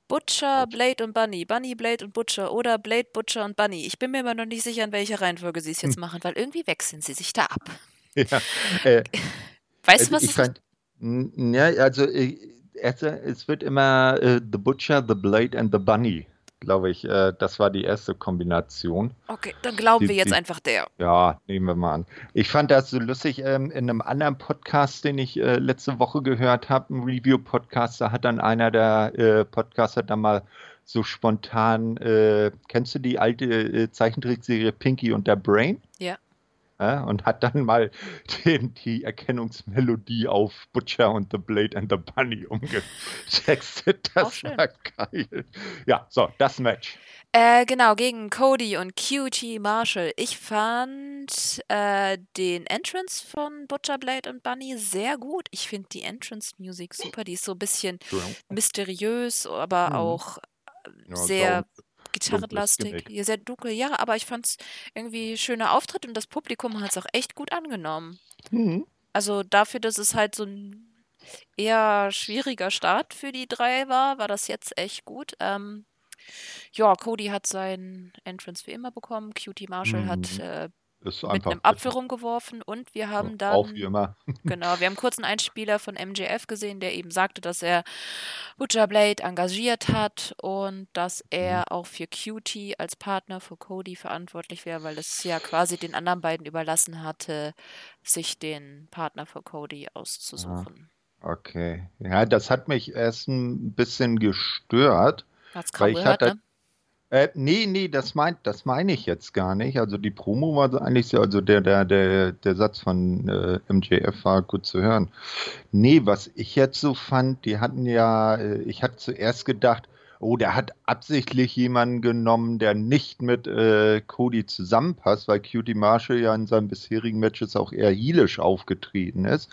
Butcher, Blade und Bunny. Bunny, Blade und Butcher. Oder Blade, Butcher und Bunny. Ich bin mir immer noch nicht sicher, in welcher Reihenfolge sie es jetzt machen, weil irgendwie wechseln sie sich da ab. Ja, äh, Weißt du, also was ich es fand, ja, also äh, es wird immer äh, The Butcher, The Blade and The Bunny, glaube ich. Äh, das war die erste Kombination. Okay, dann glauben Die- wir jetzt die- einfach der. Ja, nehmen wir mal an. Ich fand das so lustig ähm, in einem anderen Podcast, den ich äh, letzte Woche gehört habe, ein Review-Podcast, da hat dann einer der äh, Podcaster dann mal so spontan, äh, kennst du die alte äh, Zeichentrickserie Pinky und der Brain? Ja. Ja, und hat dann mal den, die Erkennungsmelodie auf Butcher und The Blade and the Bunny umgetextet. Das war geil. Ja, so, das Match. Äh, genau, gegen Cody und Cutie Marshall. Ich fand äh, den Entrance von Butcher, Blade und Bunny sehr gut. Ich finde die Entrance-Musik super. Die ist so ein bisschen mysteriös, aber Mhm. auch Ja, sehr sau- gitarrenlastig. Ja, sehr dunkel, ja, aber ich fand es irgendwie schöner Auftritt und das Publikum hat es auch echt gut angenommen. Mhm. Also dafür, dass es halt so ein eher schwieriger Start für die drei war, war das jetzt echt gut. Ähm, ja, Cody hat seinen Entrance wie immer bekommen. Cutie Marshall hat Mhm. äh, Ist mit einfach einem Apfel rumgeworfen und wir haben Ja, Auch wie dann, immer. genau, wir haben kurz einen Einspieler von MJF gesehen, der eben sagte, dass er Butcher Blade engagiert hat und dass er auch für Cutie als Partner für Cody verantwortlich wäre, weil es ja quasi den anderen beiden überlassen hatte, sich den Partner für Cody auszusuchen. Okay. Ja, das hat mich erst ein bisschen gestört. Hat's Weil kaum ich gehört, hatte- ne? Äh, nee, nee, das meint, das meine ich jetzt gar nicht. Also die Promo war eigentlich so, also der, der, der, der Satz von äh, MJF war gut zu hören. Nee, was ich jetzt so fand, die hatten ja, äh, ich hatte zuerst gedacht, oh, der hat absichtlich jemanden genommen, der nicht mit äh, Cody zusammenpasst, weil Cutie Marshall ja in seinen bisherigen Matches auch eher heelisch aufgetreten ist.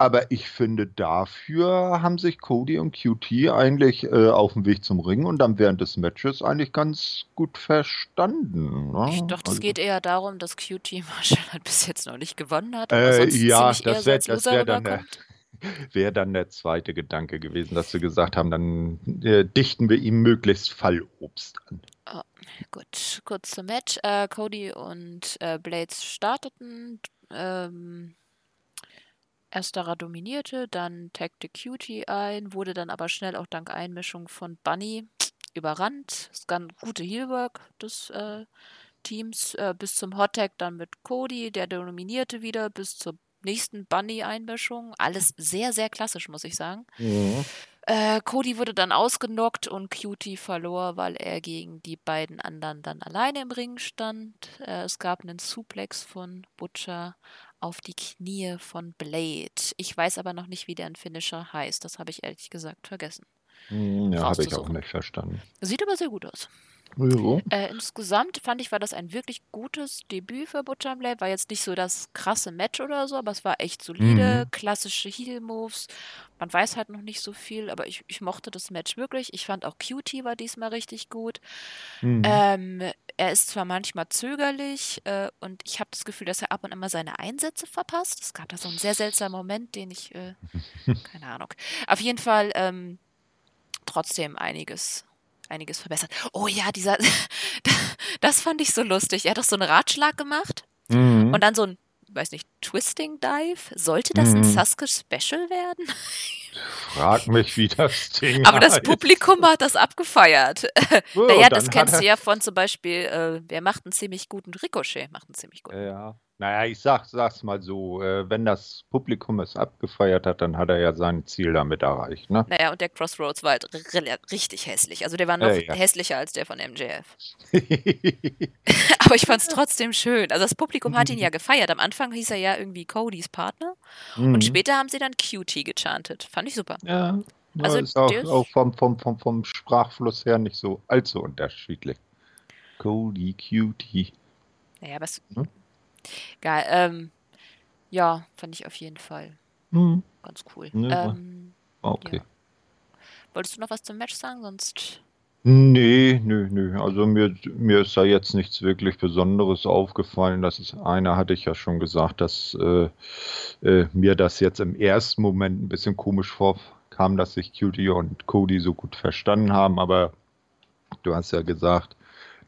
Aber ich finde, dafür haben sich Cody und QT eigentlich äh, auf dem Weg zum Ring und dann während des Matches eigentlich ganz gut verstanden. Ne? Ich dachte, es Also, geht eher darum, dass Cutie Marshall bis jetzt noch nicht gewonnen hat, Äh, ja, das so wär- wär dann der- wäre dann der zweite Gedanke gewesen, dass sie gesagt haben, dann äh, dichten wir ihm möglichst Fallobst an. Gut, kurz zum Match. Äh, Cody und äh, Blades starteten. Ähm, ersterer dominierte, dann taggte Cutie ein, wurde dann aber schnell auch dank Einmischung von Bunny überrannt. Es gab gute Heelwork des äh, Teams äh, bis zum Hot Tag dann mit Cody, der dominierte wieder bis zur nächsten Bunny-Einmischung. Alles sehr, sehr klassisch, muss ich sagen. Äh, Cody wurde dann ausgenockt und Cutie verlor, weil er gegen die beiden anderen dann alleine im Ring stand. Äh, es gab einen Suplex von Butcher auf die Knie von Blade. Ich weiß aber noch nicht, wie deren Finisher heißt. Das habe ich ehrlich gesagt vergessen. Hm, Ja, habe ich auch nicht verstanden. Sieht aber sehr gut aus. Ja. Äh, insgesamt fand ich, war das ein wirklich gutes Debüt für Blade. War jetzt nicht so das krasse Match oder so, aber es war echt solide, Mhm. klassische Heel-Moves. Man weiß halt noch nicht so viel, aber ich, ich mochte das Match wirklich. Ich fand auch Cutie war diesmal richtig gut. Mhm. Ähm, er ist zwar manchmal zögerlich äh, und ich habe das Gefühl, dass er ab und an mal seine Einsätze verpasst. Es gab da so einen sehr seltsamen Moment, den ich, äh, keine Ahnung. Auf jeden Fall ähm, trotzdem einiges, einiges verbessert. Oh ja, dieser, das fand ich so lustig. Er hat doch so einen Ratschlag gemacht Mhm. und dann so ein, weiß nicht, Twisting Dive. Sollte das ein Mhm. Sasuke Special werden? Frag mich, wie das Ding Aber das heißt. Publikum hat das abgefeiert. Oh, Naja, das kennst du ja von zum Beispiel, äh, wer macht einen ziemlich guten Ricochet, macht einen ziemlich guten. Ja. Naja, ich sag, sag's mal so, äh, wenn das Publikum es abgefeiert hat, dann hat er ja sein Ziel damit erreicht, ne? Naja, und der Crossroads war halt richtig hässlich. Also der war noch Ja, ja. hässlicher als der von MJF. Aber ich fand es trotzdem schön. Also das Publikum hat ihn ja gefeiert. Am Anfang hieß er ja irgendwie Codys Partner und Mhm. später haben sie dann Cutie gechantet. Fand ich super. Ja, Also ist auch, auch vom, vom, vom, vom Sprachfluss her nicht so allzu unterschiedlich. Cody Cutie. Naja, aber es. Hm? Geil. Ähm, ja, fand ich auf jeden Fall Hm, ganz cool. Ja. Ähm, okay. Ja. wolltest du noch was zum Match sagen? Sonst. Nee, nö, nö. Also mir, mir ist da jetzt nichts wirklich Besonderes aufgefallen. Das ist einer, hatte ich ja schon gesagt, dass äh, äh, mir das jetzt im ersten Moment ein bisschen komisch vorkam kam, dass sich Cutie und Cody so gut verstanden haben, aber du hast ja gesagt,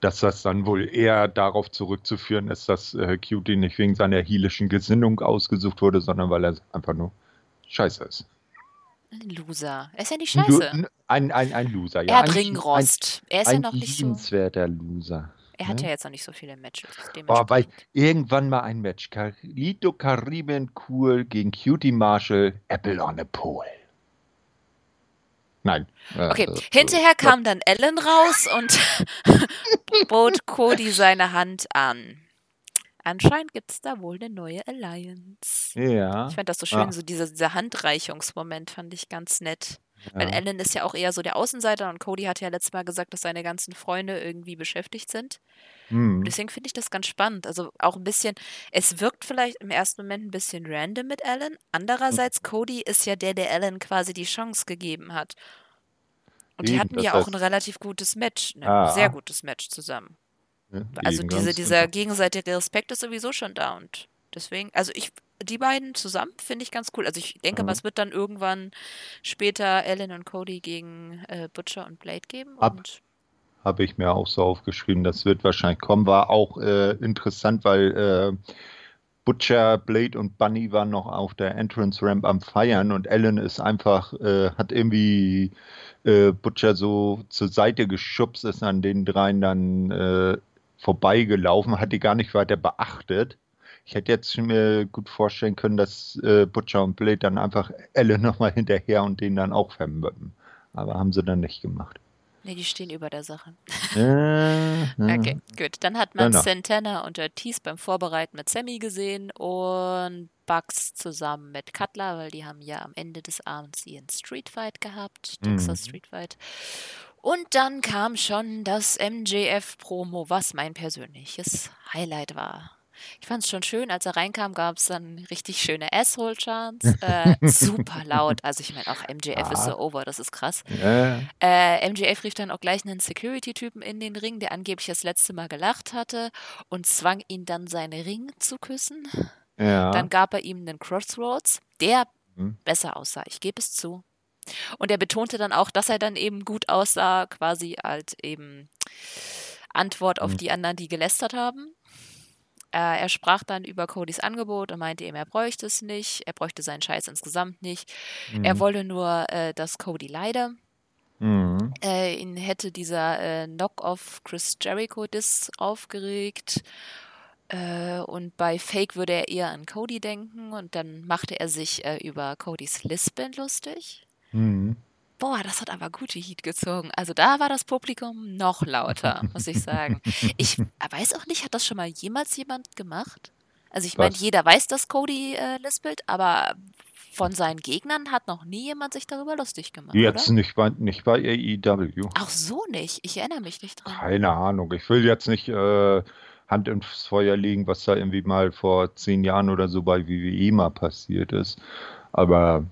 dass das dann wohl eher darauf zurückzuführen ist, dass äh, Cutie nicht wegen seiner heelischen Gesinnung ausgesucht wurde, sondern weil er einfach nur scheiße ist. Ein Loser. Er ist ja nicht scheiße. Ein, ein, ein Loser, ja. Er hat Ringrost. er ist ein ja noch nicht so. liebenswerter Loser. Er hat ne? ja jetzt noch nicht so viele Matches. Boah, weil irgendwann mal ein Match. Carlito Caribbean Cool gegen Cutie Marshall, Apple on a Pole. Nein. Okay, äh, hinterher kam dann Ellen raus und bot Cody seine Hand an. Anscheinend gibt es da wohl eine neue Alliance. Ja. Ich fand das so schön, Ah. so dieser, dieser Handreichungsmoment fand ich ganz nett. Weil ja. Alan ist ja auch eher so der Außenseiter und Cody hat ja letztes Mal gesagt, dass seine ganzen Freunde irgendwie beschäftigt sind. Hm. Deswegen finde ich das ganz spannend. Also auch ein bisschen, es wirkt vielleicht im ersten Moment ein bisschen random mit Alan. Andererseits, Cody ist ja der, der Alan quasi die Chance gegeben hat. Und die Eben, hatten das ja auch ein relativ gutes Match, ein Ah. sehr gutes Match zusammen. Ja, Also eben diese, dieser gegenseitige Respekt ist sowieso schon da und deswegen, also ich, die beiden zusammen finde ich ganz cool. Also ich denke mal, Mhm. es wird dann irgendwann später Alan und Cody gegen äh, Butcher und Blade geben Ab- und Habe ich mir auch so aufgeschrieben, das wird wahrscheinlich kommen. War auch äh, interessant, weil äh, Butcher, Blade und Bunny waren noch auf der Entrance Ramp am Feiern und Ellen ist einfach, äh, hat irgendwie äh, Butcher so zur Seite geschubst, ist an den dreien dann äh, vorbeigelaufen, hat die gar nicht weiter beachtet. Ich hätte jetzt mir gut vorstellen können, dass äh, Butcher und Blade dann einfach Ellen nochmal hinterher und den dann auch vermöppen. Aber haben sie dann nicht gemacht. Nee, die stehen über der Sache. Äh, Okay, gut. Dann hat man Genau. Santana und Ortiz beim Vorbereiten mit Sammy gesehen und Bugs zusammen mit Cutler, weil die haben ja am Ende des Abends ihren Streetfight gehabt, Texas Mhm. Streetfight. Und dann kam schon das MJF-Promo, was mein persönliches Highlight war. Ich fand es schon schön, als er reinkam, gab es dann richtig schöne Asshole-Chants. Äh, super laut. Also ich meine, auch MJF ist Ja. so over, das ist krass. Ja, Äh, MJF rief dann auch gleich einen Security-Typen in den Ring, der angeblich das letzte Mal gelacht hatte und zwang ihn dann, seinen Ring zu küssen. ja. Dann gab er ihm einen Crossroads, der Mhm. besser aussah. Ich gebe es zu. Und er betonte dann auch, dass er dann eben gut aussah, quasi als eben Antwort auf Mhm. die anderen, die gelästert haben. Äh, er sprach dann über Codys Angebot und meinte ihm, er bräuchte es nicht, er bräuchte seinen Scheiß insgesamt nicht. Er Mhm. wolle nur, äh, dass Cody leide. Mhm. Äh, ihn hätte dieser äh, Knock-off Chris Jericho-Diss aufgeregt. Äh, und bei Fake würde er eher an Cody denken. Und dann machte er sich äh, über Codys Lisbon lustig. Mhm. Boah, das hat aber gute Heat gezogen. Also da war das Publikum noch lauter, muss ich sagen. Ich weiß auch nicht, hat das schon mal jemals jemand gemacht? Also ich meine, jeder weiß, dass Cody äh, lispelt, aber von seinen Gegnern hat noch nie jemand sich darüber lustig gemacht, Jetzt oder? nicht bei, nicht bei AEW. Auch so nicht. Ich erinnere mich nicht dran. Keine Ahnung. Ich will jetzt nicht äh, Hand ins Feuer legen, was da irgendwie mal vor zehn Jahren oder so bei WWE mal passiert ist. Aber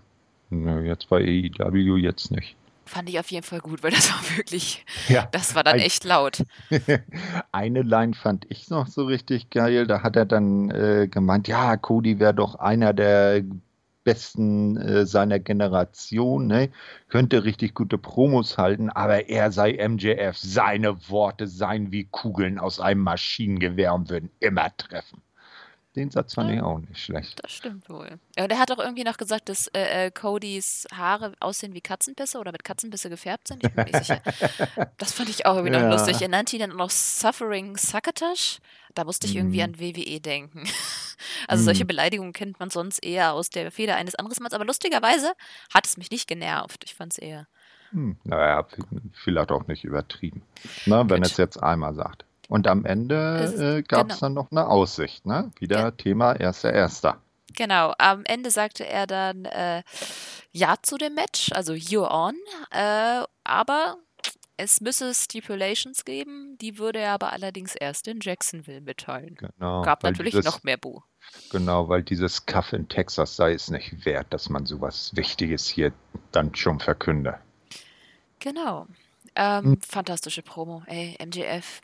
ne, jetzt bei AEW jetzt nicht. Fand ich auf jeden Fall gut, weil das war wirklich, Ja. das war dann Ein- echt laut. Eine Line fand ich noch so richtig geil. Da hat er dann äh, gemeint, ja, Cody wäre doch einer der besten äh, seiner Generation, ne? könnte richtig gute Promos halten, aber er sei MJF. Seine Worte seien wie Kugeln aus einem Maschinengewehr und würden immer treffen. Den Satz fand ich auch nicht schlecht. Das stimmt wohl. Ja, und er hat auch irgendwie noch gesagt, dass äh, äh, Codys Haare aussehen wie Katzenbisse oder mit Katzenbisse gefärbt sind. Ich bin mir nicht sicher. Das fand ich auch irgendwie noch Ja. lustig. Er nannte ihn dann auch noch Suffering Succotash. Da musste ich irgendwie Mhm. an WWE denken. Also solche Mhm. Beleidigungen kennt man sonst eher aus der Feder eines anderen Manns. Aber lustigerweise hat es mich nicht genervt. Ich fand es eher. Hm, naja, vielleicht auch nicht übertrieben, ne, wenn Gut. es jetzt einmal sagt. Und am Ende äh, gab es genau. dann noch eine Aussicht, ne? Wieder Thema erster Erster. Genau, am Ende sagte er dann äh, Ja zu dem Match, also You're on, äh, aber es müsse Stipulations geben, die würde er aber allerdings erst in Jacksonville mitteilen. Genau, Gab natürlich dieses, noch mehr Bu. Genau, weil dieses Kaff in Texas sei es nicht wert, dass man sowas Wichtiges hier dann schon verkünde. Genau. Ähm, Fantastische Promo, ey, MJF.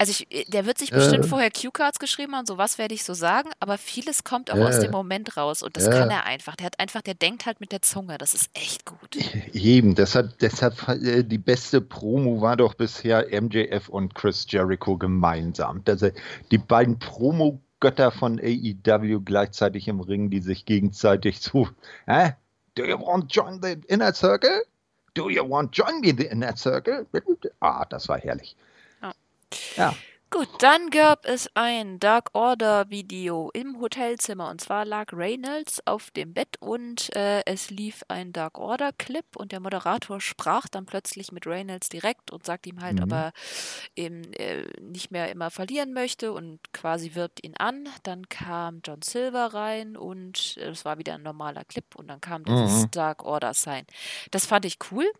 Also ich, der wird sich bestimmt vorher Cue-Cards geschrieben haben, so was werde ich so sagen, aber vieles kommt auch aus dem Moment raus und das kann er einfach. Der hat einfach, der denkt halt mit der Zunge, das ist echt gut. Eben, deshalb, deshalb äh, die beste Promo war doch bisher MJF und Chris Jericho gemeinsam. Also die beiden Promo-Götter von AEW gleichzeitig im Ring, die sich gegenseitig so, hä? Do you want to join the inner circle? Do you want join me in inner circle? Ah, das war herrlich. Ja. ja. Gut, dann gab es ein Dark Order Video im Hotelzimmer und zwar lag Reynolds auf dem Bett und äh, es lief ein Dark Order Clip und der Moderator sprach dann plötzlich mit Reynolds direkt und sagt ihm halt, mhm. ob er eben äh, nicht mehr immer verlieren möchte und quasi wirbt ihn an. Dann kam John Silver rein und äh, es war wieder ein normaler Clip und dann kam dieses mhm. Dark Order Sign. Das fand ich cool.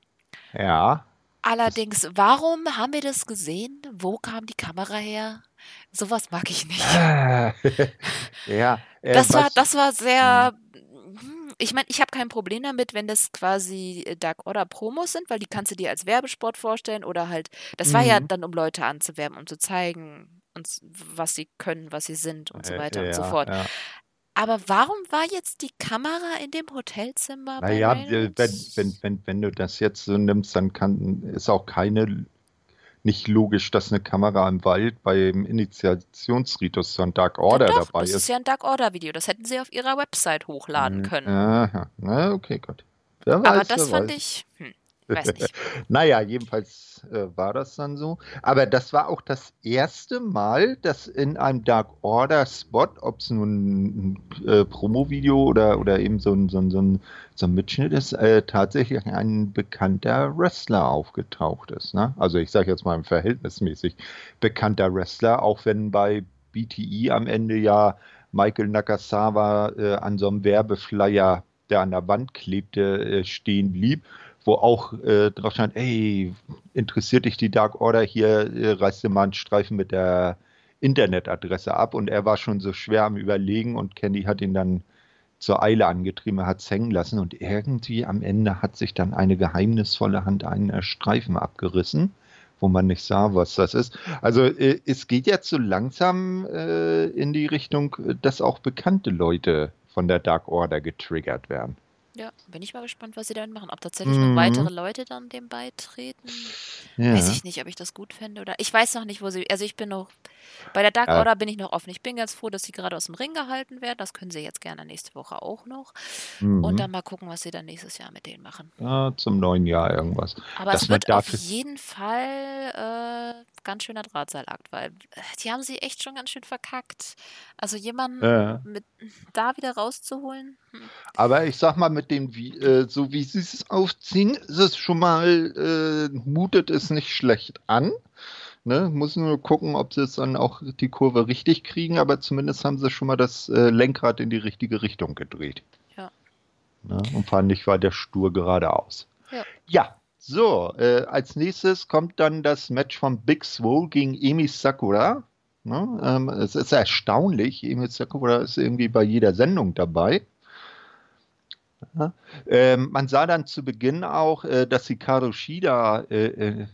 Ja. Allerdings, warum haben wir das gesehen? Wo kam die Kamera her? Sowas mag ich nicht. ja, äh, das, war, das war sehr. Hm, ich meine, ich habe kein Problem damit, wenn das quasi äh, Dark Order Promos sind, weil die kannst du dir als Werbesport vorstellen oder halt, das war ja mhm. dann, um Leute anzuwerben, um zu zeigen, uns, was sie können, was sie sind und so äh, weiter und so fort. ja. Aber warum war jetzt die Kamera in dem Hotelzimmer bei Naja, wenn, wenn, wenn, wenn du das jetzt so nimmst, dann kann, ist auch keine, nicht logisch, dass eine Kamera im Wald beim Initiationsritus von Dark Order doch, dabei das ist. Das ist ja ein Dark Order Video. Das hätten sie auf ihrer Website hochladen hm, können. Aha, na, okay, gut. Wer Aber das fand weiß. ich. Hm. Naja, jedenfalls äh, war das dann so. Aber das war auch das erste Mal, dass in einem Dark Order Spot, ob es nun ein äh, Promo-Video oder, oder eben so ein, so ein, so ein, so ein Mitschnitt ist, äh, tatsächlich ein bekannter Wrestler aufgetaucht ist. Ne? Also ich sage jetzt mal verhältnismäßig bekannter Wrestler, auch wenn bei BTE am Ende ja Michael Nakasawa äh, an so einem Werbeflyer, der an der Wand klebte, äh, stehen blieb wo auch äh, drauf stand, ey, interessiert dich die Dark Order hier, äh, reißt dir mal einen Streifen mit der Internetadresse ab und er war schon so schwer am Überlegen und Candy hat ihn dann zur Eile angetrieben, hat es hängen lassen und irgendwie am Ende hat sich dann eine geheimnisvolle Hand einen Streifen abgerissen, wo man nicht sah, was das ist. Also äh, es geht jetzt so langsam äh, in die Richtung, dass auch bekannte Leute von der Dark Order getriggert werden. Ja, bin ich mal gespannt, was sie dann machen. Ob tatsächlich noch weitere mhm. Leute dann dem beitreten. Weiß ich nicht, ob ich das gut fände oder. Ich weiß noch nicht, wo sie. Also ich bin noch. Bei der Dark Ja. Order bin ich noch offen. Ich bin ganz froh, dass sie gerade aus dem Ring gehalten werden. Das können sie jetzt gerne nächste Woche auch noch. Und mhm. dann mal gucken, was sie dann nächstes Jahr mit denen machen. Ja, zum neuen Jahr irgendwas. Aber es wird auf jeden Fall äh, ganz schöner Drahtseilakt, weil äh, die haben sie echt schon ganz schön verkackt. Also jemanden Ja. mit da wieder rauszuholen. Hm. Aber ich sag mal, mit dem, wie, äh, so wie sie es aufziehen, ist es schon mal, äh, mutet es nicht schlecht an. Ne? Muss nur gucken, ob sie es dann auch die Kurve richtig kriegen, aber zumindest haben sie schon mal das äh, Lenkrad in die richtige Richtung gedreht. Ja. Ne? Und fahren nicht weiter stur geradeaus. Ja. ja. So, äh, als nächstes kommt dann das Match von Big Swole gegen Emi Sakura. Ne? Ähm, es ist erstaunlich, Emi Sakura ist irgendwie bei jeder Sendung dabei. Ja. Ähm, man sah dann zu Beginn auch, äh, dass Hikaru Shida äh, äh,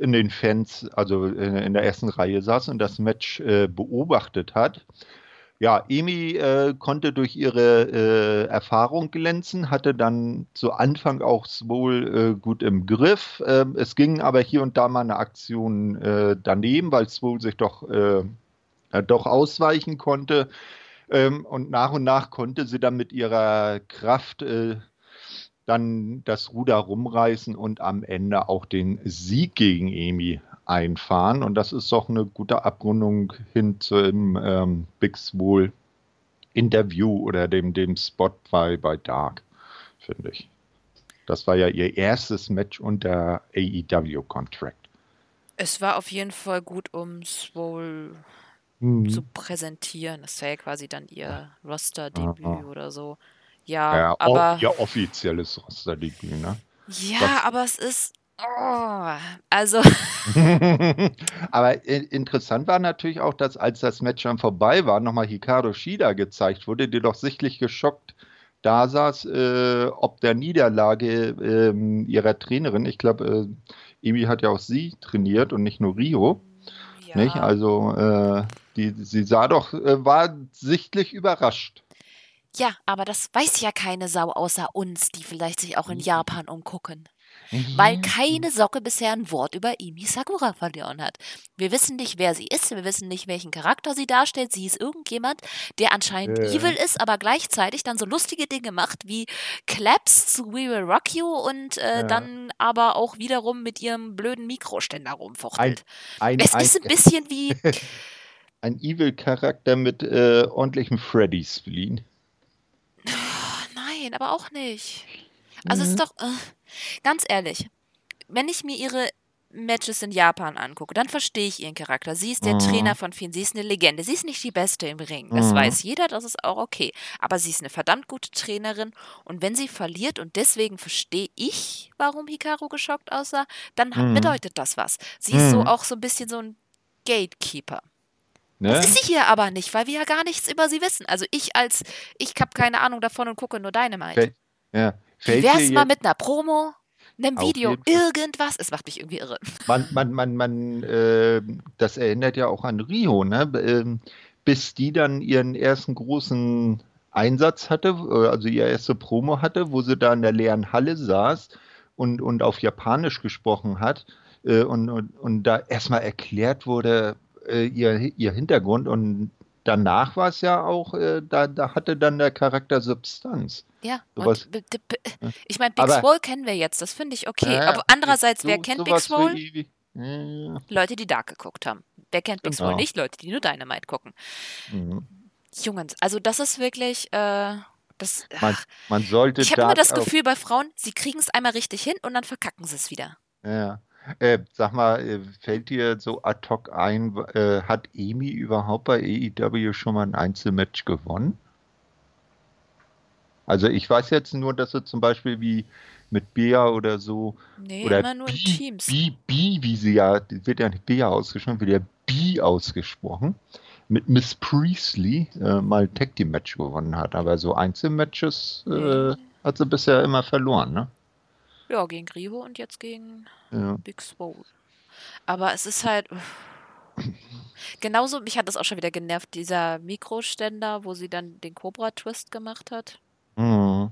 in den Fans, also äh, in der ersten Reihe saß und das Match äh, beobachtet hat. Ja, Emi äh, konnte durch ihre Erfahrung glänzen, hatte dann zu Anfang auch wohl gut im Griff. Ähm, es ging aber hier und da mal eine Aktion daneben, weil Swole sich doch, doch ausweichen konnte. Ähm, und nach und nach konnte sie dann mit ihrer Kraft äh, dann das Ruder rumreißen und am Ende auch den Sieg gegen Emi einfahren. Und das ist doch eine gute Abrundung hin zum ähm, Big Swole Interview oder dem, dem Spot bei, bei Dark, finde ich. Das war ja ihr erstes Match unter AEW-Contract. Es war auf jeden Fall gut, um Swole mhm. zu präsentieren. Das wäre ja quasi dann ihr Roster-Debüt oder so. Ja, ja aber. Ja, offizielles Roster-Debüt, ne? Ja, Was? aber es ist. Oh, also. aber interessant war natürlich auch, dass als das Match dann vorbei war, nochmal Hikaru Shida gezeigt wurde, die doch sichtlich geschockt da saß, äh, ob der Niederlage äh, ihrer Trainerin. Ich glaube, äh, Emi hat ja auch sie trainiert und nicht nur Rio. Nicht? Ja. Also, äh, die, sie sah doch, äh, war sichtlich überrascht. Ja, aber das weiß ja keine Sau außer uns, die vielleicht sich auch in Japan umgucken. Weil Ja. keine Socke bisher ein Wort über Imi Sakura verloren hat. Wir wissen nicht, wer sie ist, wir wissen nicht, welchen Charakter sie darstellt. Sie ist irgendjemand, der anscheinend Äh. evil ist, aber gleichzeitig dann so lustige Dinge macht wie Claps zu We Will Rock You und äh, Ja. dann aber auch wiederum mit ihrem blöden Mikroständer Ein, rumfuchtelt. ein, Es ein, ist ein bisschen wie, ein Evil-Charakter mit äh, ordentlichem Freddy-Spleen. Nein, aber auch nicht. Also es Mhm. ist doch, äh, ganz ehrlich, wenn ich mir ihre Matches in Japan angucke, dann verstehe ich ihren Charakter. Sie ist der Mhm. Trainer von vielen, sie ist eine Legende. Sie ist nicht die Beste im Ring. Das Mhm. weiß jeder, das ist auch okay. Aber sie ist eine verdammt gute Trainerin und wenn sie verliert und deswegen verstehe ich, warum Hikaru geschockt aussah, dann hat- Mhm. bedeutet das was. Sie ist so Mhm. auch so ein bisschen so ein Gatekeeper. Ne? Das ist sie hier aber nicht, weil wir ja gar nichts über sie wissen. Also ich als, ich habe keine Ahnung davon und gucke nur Dynamite. Fällt, ja. Wie Fällt wär's dir mal mit einer Promo, einem Video, irgendwas? Es macht mich irgendwie irre. Man, man, man, man, äh, das erinnert ja auch an Rio, ne? Ähm, bis die dann ihren ersten großen Einsatz hatte, äh, also ihre erste Promo hatte, wo sie da in der leeren Halle saß und, und auf Japanisch gesprochen hat äh, und, und, und da erstmal erklärt wurde, äh, ihr, ihr Hintergrund und danach war es ja auch, äh, da, da hatte dann der Charakter Substanz. Ja, Sowas- und ich meine, Big Aber- Swole kennen wir jetzt, das finde ich okay. Ja, Aber andererseits, so- wer kennt Big Swole? Ja, Leute, die Dark geguckt haben. Wer kennt Big Swole Genau. nicht? Leute, die nur Dynamite gucken. mhm. Jungens, also das ist wirklich, äh, das, Man, man sollte ich habe immer das Gefühl bei Frauen, sie kriegen es einmal richtig hin und dann verkacken sie es wieder. Ja. Äh, sag mal, äh, fällt dir so ad hoc ein, äh, hat Emi überhaupt bei AEW schon mal ein Einzelmatch gewonnen? Also ich weiß jetzt nur, dass sie zum Beispiel wie mit Bea oder so, Nee, oder immer nur in Bi, Teams. Bi, Bi, wie sie ja, wird ja nicht Bea ausgesprochen, wird ja Bi ausgesprochen, mit Miss Priestley äh, mal ein Tag Team Match gewonnen hat. Aber so Einzelmatches äh, hat sie bisher immer verloren, ne? Ja, gegen Riho und jetzt gegen Ja. Big Swole. Aber es ist halt. Genauso, mich hat das auch schon wieder genervt, dieser Mikroständer, wo sie dann den Cobra-Twist gemacht hat. Mhm.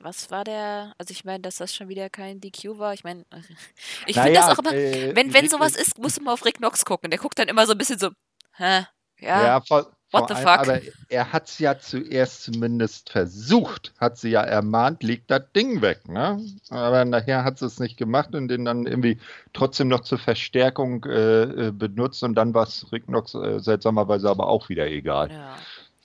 Was war der? Also ich meine, dass das schon wieder kein DQ war. Ich meine, ich Naja, finde das auch immer, äh, wenn, wenn sowas ist, musst du mal auf Rick Knox gucken. Der guckt dann immer so ein bisschen so, hä? Ja, Ja, vor, what the allem, fuck? aber er hat es ja zuerst zumindest versucht, hat sie ja ermahnt, leg das Ding weg, ne? Aber nachher hat sie es nicht gemacht und den dann irgendwie trotzdem noch zur Verstärkung äh, äh, benutzt und dann war es Rick Knox äh, seltsamerweise aber auch wieder egal. ja.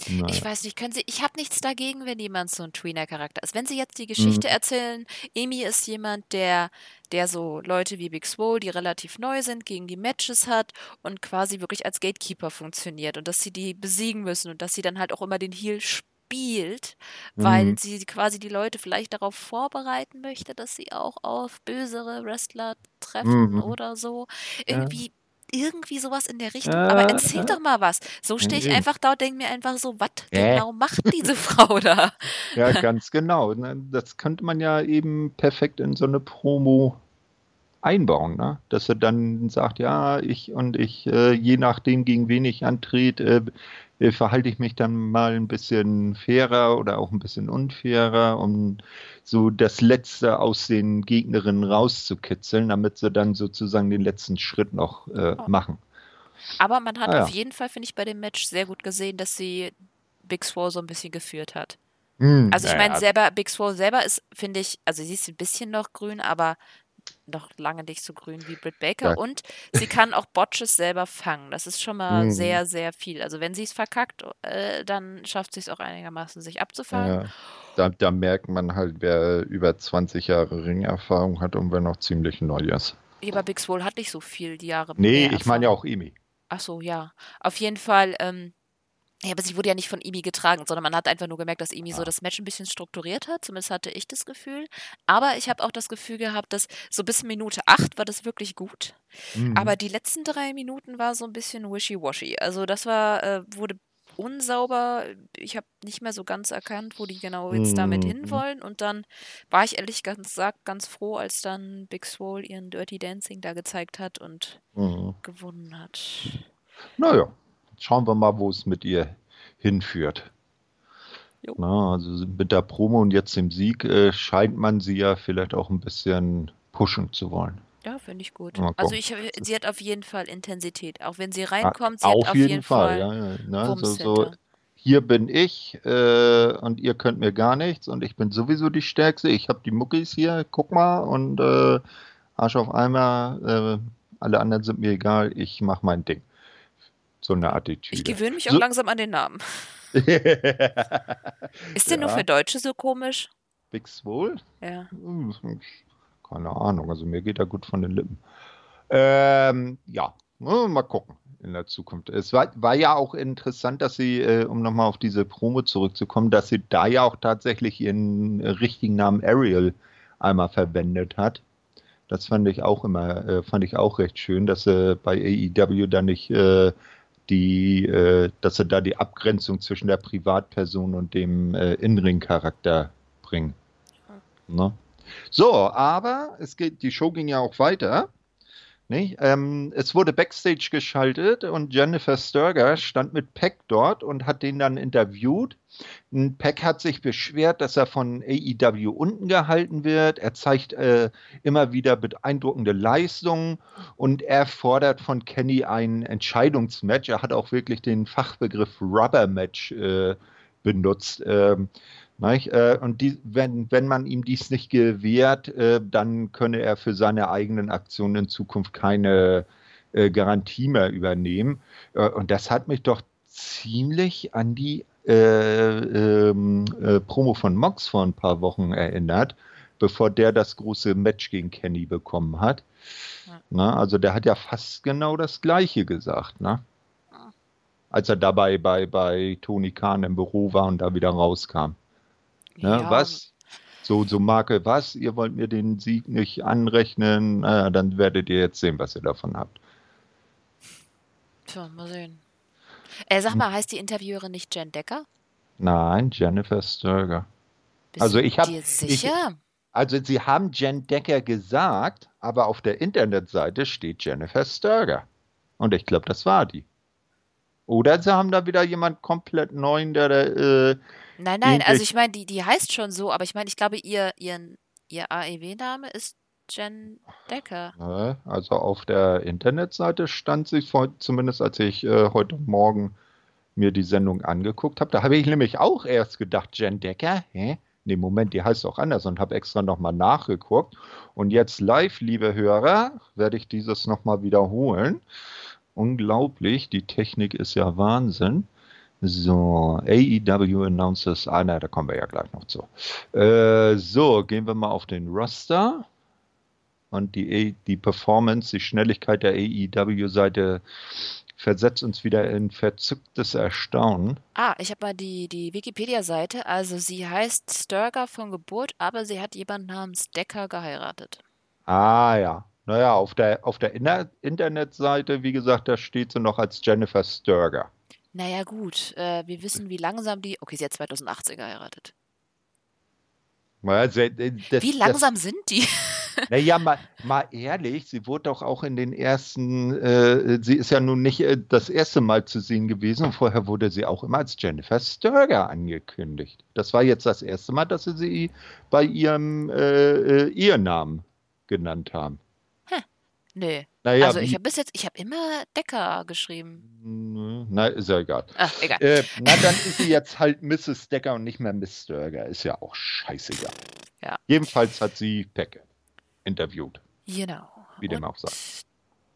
Naja. Ich weiß nicht, können Sie, ich habe nichts dagegen, wenn jemand so ein Tweener-Charakter ist. Wenn Sie jetzt die Mhm. Geschichte erzählen, Amy ist jemand, der, der so Leute wie Big Swole, die relativ neu sind, gegen die Matches hat und quasi wirklich als Gatekeeper funktioniert und dass sie die besiegen müssen und dass sie dann halt auch immer den Heal spielt, weil Mhm. sie quasi die Leute vielleicht darauf vorbereiten möchte, dass sie auch auf bösere Wrestler treffen Mhm. oder so. Ja. Irgendwie. Sowas in der Richtung. Aber Äh, erzähl äh. doch mal was. So stehe ich einfach da und denke mir einfach so, was Äh. genau macht diese Frau da? Ja, ganz genau. Ne? Das könnte man ja eben perfekt in so eine Promo einbauen, ne? Dass er dann sagt, ja, ich und ich, äh, je nachdem, gegen wen ich antrete, äh, verhalte ich mich dann mal ein bisschen fairer oder auch ein bisschen unfairer, um so das Letzte aus den Gegnerinnen rauszukitzeln, damit sie dann sozusagen den letzten Schritt noch äh, Oh. machen. Aber man hat Ah, ja. auf jeden Fall, finde ich, bei dem Match sehr gut gesehen, dass sie Big Swole so ein bisschen geführt hat. Hm, Also ich meine, ja. selber, Big Swole selber ist, finde ich, also sie ist ein bisschen noch grün, aber noch lange nicht so grün wie Britt Baker. Ja. Und sie kann auch Botches selber fangen. Das ist schon mal Mhm. sehr, sehr viel. Also wenn sie es verkackt, äh, dann schafft sie es auch einigermaßen, sich abzufangen. Ja, da, da merkt man halt, wer über 20 Jahre Ringerfahrung hat und wer noch ziemlich neu ist. Aber Big Swole hat nicht so viel die Jahre Nee, ich meine ja auch Emi. Ach so, ja. Auf jeden Fall, ähm, ja, aber sie wurde ja nicht von Imi getragen, sondern man hat einfach nur gemerkt, dass Imi so Ja. das Match ein bisschen strukturiert hat. Zumindest hatte ich das Gefühl. Aber ich habe auch das Gefühl gehabt, dass so bis Minute 8 war das wirklich gut. Mhm. Aber die letzten drei Minuten war so ein bisschen wishy-washy. Also das war, äh, wurde unsauber. Ich habe nicht mehr so ganz erkannt, wo die genau jetzt damit Mhm. hinwollen. Und dann war ich ehrlich gesagt ganz froh, als dann Big Swole ihren Dirty Dancing da gezeigt hat und Mhm. gewonnen hat. Naja, schauen wir mal, wo es mit ihr hinführt. Na, also mit der Promo und jetzt dem Sieg äh, scheint man sie ja vielleicht auch ein bisschen pushen zu wollen. Ja, finde ich gut. Also ich, sie hat auf jeden Fall Intensität. Auch wenn sie reinkommt, sie hat Auf auf jeden jeden Fall, Fall ja, ja. Ne? So, Wumms so, hinter. hier bin ich äh, und ihr könnt mir gar nichts und ich bin sowieso die Stärkste. Ich habe die Muckis hier, guck mal und äh, Arsch auf Eimer, äh, alle anderen sind mir egal, ich mache mein Ding. So eine Ich Attitüde. gewöhne mich auch So, langsam an den Namen. Ist der nur ja, für Deutsche so komisch? Big Swole? Ja. Hm, Keine Ahnung, also mir geht er gut von den Lippen. Ähm, ja, ne, mal gucken in der Zukunft. Es war, war ja auch interessant, dass sie, äh, um nochmal auf diese Promo zurückzukommen, dass sie da ja auch tatsächlich ihren äh, richtigen Namen Ariel einmal verwendet hat. Das fand ich auch immer, äh, fand ich auch recht schön, dass sie bei AEW da nicht äh, die, äh, dass sie da die Abgrenzung zwischen der Privatperson und dem äh, In-Ring-Charakter bringen. Ne? So, aber es geht, die Show ging ja auch weiter. Nicht? Ähm, es wurde Backstage geschaltet und Jennifer Sturger stand mit Peck dort und hat den dann interviewt. Und Peck hat sich beschwert, dass er von AEW unten gehalten wird. Er zeigt äh, immer wieder beeindruckende Leistungen und er fordert von Kenny ein Entscheidungsmatch. Er hat auch wirklich den Fachbegriff Rubber Match äh, benutzt. Ähm? Äh, und die, wenn, wenn man ihm dies nicht gewährt, äh, dann könne er für seine eigenen Aktionen in Zukunft keine äh, Garantie mehr übernehmen. Äh, und das hat mich doch ziemlich an die äh, ähm, äh, Promo von Mox vor ein paar Wochen erinnert, bevor der das große Match gegen Kenny bekommen hat. Ja. Na, also der hat ja fast genau das Gleiche gesagt, ne? als er dabei bei, bei Tony Khan im Büro war und da wieder rauskam. Ne? Ja, Was? So, so Marke, was? Ihr wollt mir den Sieg nicht anrechnen? Naja, dann werdet ihr jetzt sehen, was ihr davon habt. tja, mal sehen. Äh, sag mal, heißt die Interviewerin nicht Jen Decker? Nein, Jennifer Sturger. Bist Also ich hab- dir ich- sicher? Also sie haben Jen Decker gesagt, aber auf der Internetseite steht Jennifer Sturger. Und ich glaube, das war die. Oder sie haben da wieder jemand komplett neuen, der da, äh, Nein, nein, also ich meine, die, die heißt schon so, aber ich meine, ich glaube, ihr, ihren, ihr AEW-Name ist Jen Decker. Also auf der Internetseite stand sie vor, zumindest als ich äh, heute Morgen mir die Sendung angeguckt habe. Da habe ich nämlich auch erst gedacht, Jen Decker, hä? Nee, Moment, die heißt auch anders und habe extra nochmal nachgeguckt. Und jetzt live, liebe Hörer, werde ich dieses nochmal wiederholen. Unglaublich, die Technik ist ja Wahnsinn. So, AEW Announces, ah, na, da kommen wir ja gleich noch zu. Äh, so, gehen wir mal auf den Roster. Und die, die Performance, die Schnelligkeit der AEW-Seite versetzt uns wieder in verzücktes Erstaunen. Ah, ich habe mal die, die Wikipedia-Seite. Also sie heißt Sturger von Geburt, aber sie hat jemanden namens Decker geheiratet. Ah ja. Naja, auf der, auf der Internetseite, wie gesagt, da steht sie noch als Jennifer Sturger. Naja, gut. Äh, wir wissen, wie langsam die. Okay, sie hat 2018 geheiratet. Äh, das, Wie langsam sind die? Das, naja, mal, mal ehrlich, sie wurde doch auch in den ersten, äh, sie ist ja nun nicht äh, das erste Mal zu sehen gewesen und vorher wurde sie auch immer als Jennifer Sturger angekündigt. Das war jetzt das erste Mal, dass sie sie bei ihrem äh, äh, Ehenamen genannt haben. Nö. Naja, also ich habe bis jetzt, ich habe immer Decker geschrieben. Na, ist ja egal. Ah, egal. Äh, na, dann ist sie jetzt halt Mrs. Decker und nicht mehr Miss Sturger. Ist ja auch scheißegal. Ja. Jedenfalls hat sie Pecke interviewt, Genau. wie dem Und auch sei.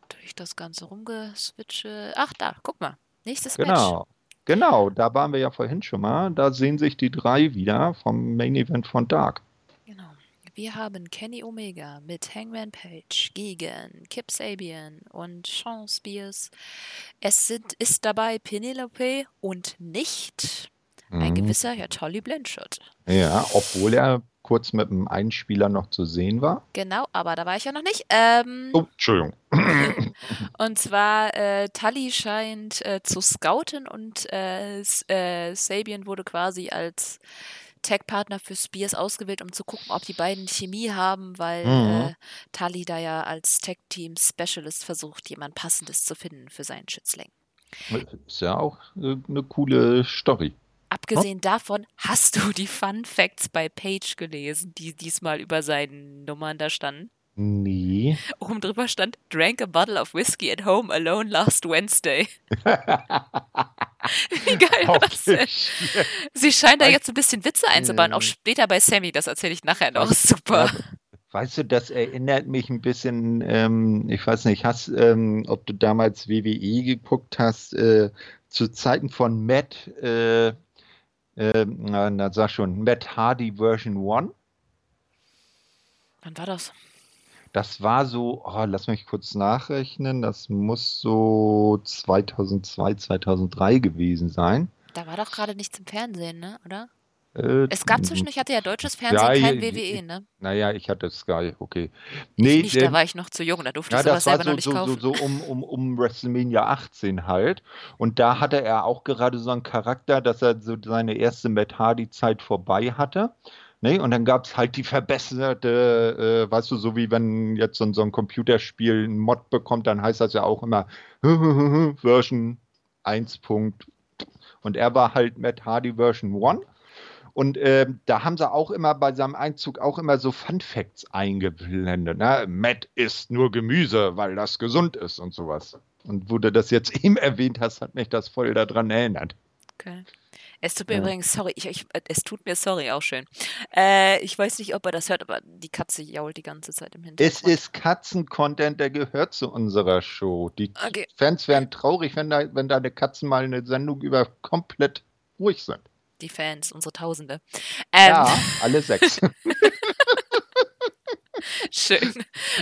Durch das Ganze rumgeswitche. Ach, da, guck mal. Nächstes Match. Genau. Genau, da waren wir ja vorhin schon mal. Da sehen sich die drei wieder vom Main Event von Dark. Wir haben Kenny Omega mit Hangman Page gegen Kip Sabian und Sean Spears. Es sind, ist dabei Penelope und nicht ein Mhm. gewisser Herr Tolly Blanchard. Ja, obwohl er kurz mit einem Einspieler noch zu sehen war. Genau, aber da war ich ja noch nicht. Ähm, Oh, Entschuldigung. Und zwar, äh, Tully scheint äh, zu scouten und äh, äh, Sabian wurde quasi als Tech-Partner für Spears ausgewählt, um zu gucken, ob die beiden Chemie haben, weil Mhm. äh, Tully da ja als Tech-Team-Specialist versucht, jemand Passendes zu finden für seinen Schützling. Ist ja auch eine coole Story. Abgesehen davon, hast du die Fun Facts bei Page gelesen, die diesmal über seinen Nummern da standen? Nee. Oben drüber stand, drank a bottle of whiskey at home alone last Wednesday. Wie geil war das denn? Sie scheint da jetzt ein bisschen Witze einzubauen, auch Ähm. später bei Sammy, das erzähle ich nachher noch. Super. Weißt du, das erinnert mich ein bisschen, ähm, ich weiß nicht, hast, ähm, ob du damals WWE geguckt hast, äh, zu Zeiten von Matt, äh, äh, na, na, sag schon, Matt Hardy Version 1. Wann war das? Das war so, oh, lass mich kurz nachrechnen, das muss so 2002, 2003 gewesen sein. Da war doch gerade nichts im Fernsehen, ne? Oder? Äh, Es gab zwischendurch, hatte ja deutsches Fernsehen, Ja, kein WWE, ne? Naja, ich hatte Sky, okay. Ich Nee, nicht, da ähm, war ich noch zu jung, da durfte Ja, ich sowas selber noch so, nicht so, so, kaufen. so um, um, um WrestleMania 18 halt. Und da hatte er auch gerade so einen Charakter, dass er so seine erste Matt Hardy-Zeit vorbei hatte. Ne? Und dann gab es halt die verbesserte, äh, weißt du, so wie wenn jetzt so, ein- so ein Computerspiel einen Mod bekommt, dann heißt das ja auch immer Version 1. Punkt. Und er war halt Matt Hardy Version 1. Und ähm, da haben sie auch immer bei seinem Einzug auch immer so Fun Facts eingeblendet. Ne? Matt isst nur Gemüse, weil das gesund ist und sowas. Und wo du das jetzt eben erwähnt hast, hat mich das voll daran erinnert. Okay. Es tut mir Ja. übrigens, sorry, ich, ich, äh, es tut mir sorry auch schön. Äh, ich weiß nicht, ob er das hört, aber die Katze jault die ganze Zeit im Hintergrund. Es ist Katzen-Content, der gehört zu unserer Show. Die Okay. Fans wären traurig, wenn, da, wenn deine Katzen mal eine Sendung über komplett ruhig sind. Die Fans, unsere Tausende. Ähm, Ja, alle sechs. Schön.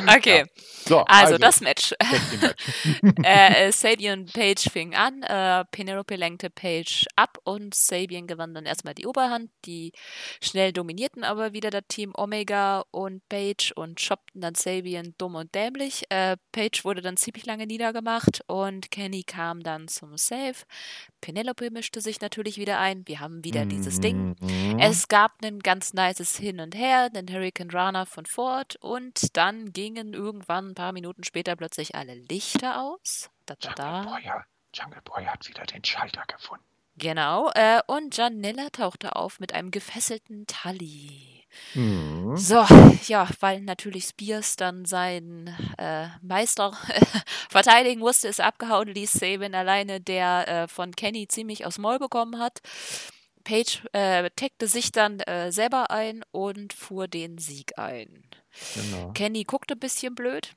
Okay, So, also, das Match. Match. äh, äh, Sabian Page fing an, äh, Penelope lenkte Page ab und Sabian gewann dann erstmal die Oberhand. Die schnell dominierten aber wieder das Team Omega und Page und shoppten dann Sabian dumm und dämlich. Äh, Page wurde dann ziemlich lange niedergemacht und Kenny kam dann zum Save. Penelope mischte sich natürlich wieder ein. Wir haben wieder dieses Ding. Mhm. Es gab ein ganz nices Hin und Her, den Hurricane Runner von Ford und dann gingen irgendwann ein paar Minuten später plötzlich alle Lichter aus. Da, da, Jungle da. Boy, ja, Jungle Boy hat wieder den Schalter gefunden. Genau. Äh, und Janella tauchte auf mit einem gefesselten Tully. Mhm. So, ja, weil natürlich Spears dann seinen äh, Meister verteidigen musste, ist abgehauen, ließ Sabin alleine, der äh, von Kenny ziemlich aufs Maul bekommen hat. Page äh, taggte sich dann äh, selber ein und fuhr den Sieg ein. Genau. Kenny guckte ein bisschen blöd.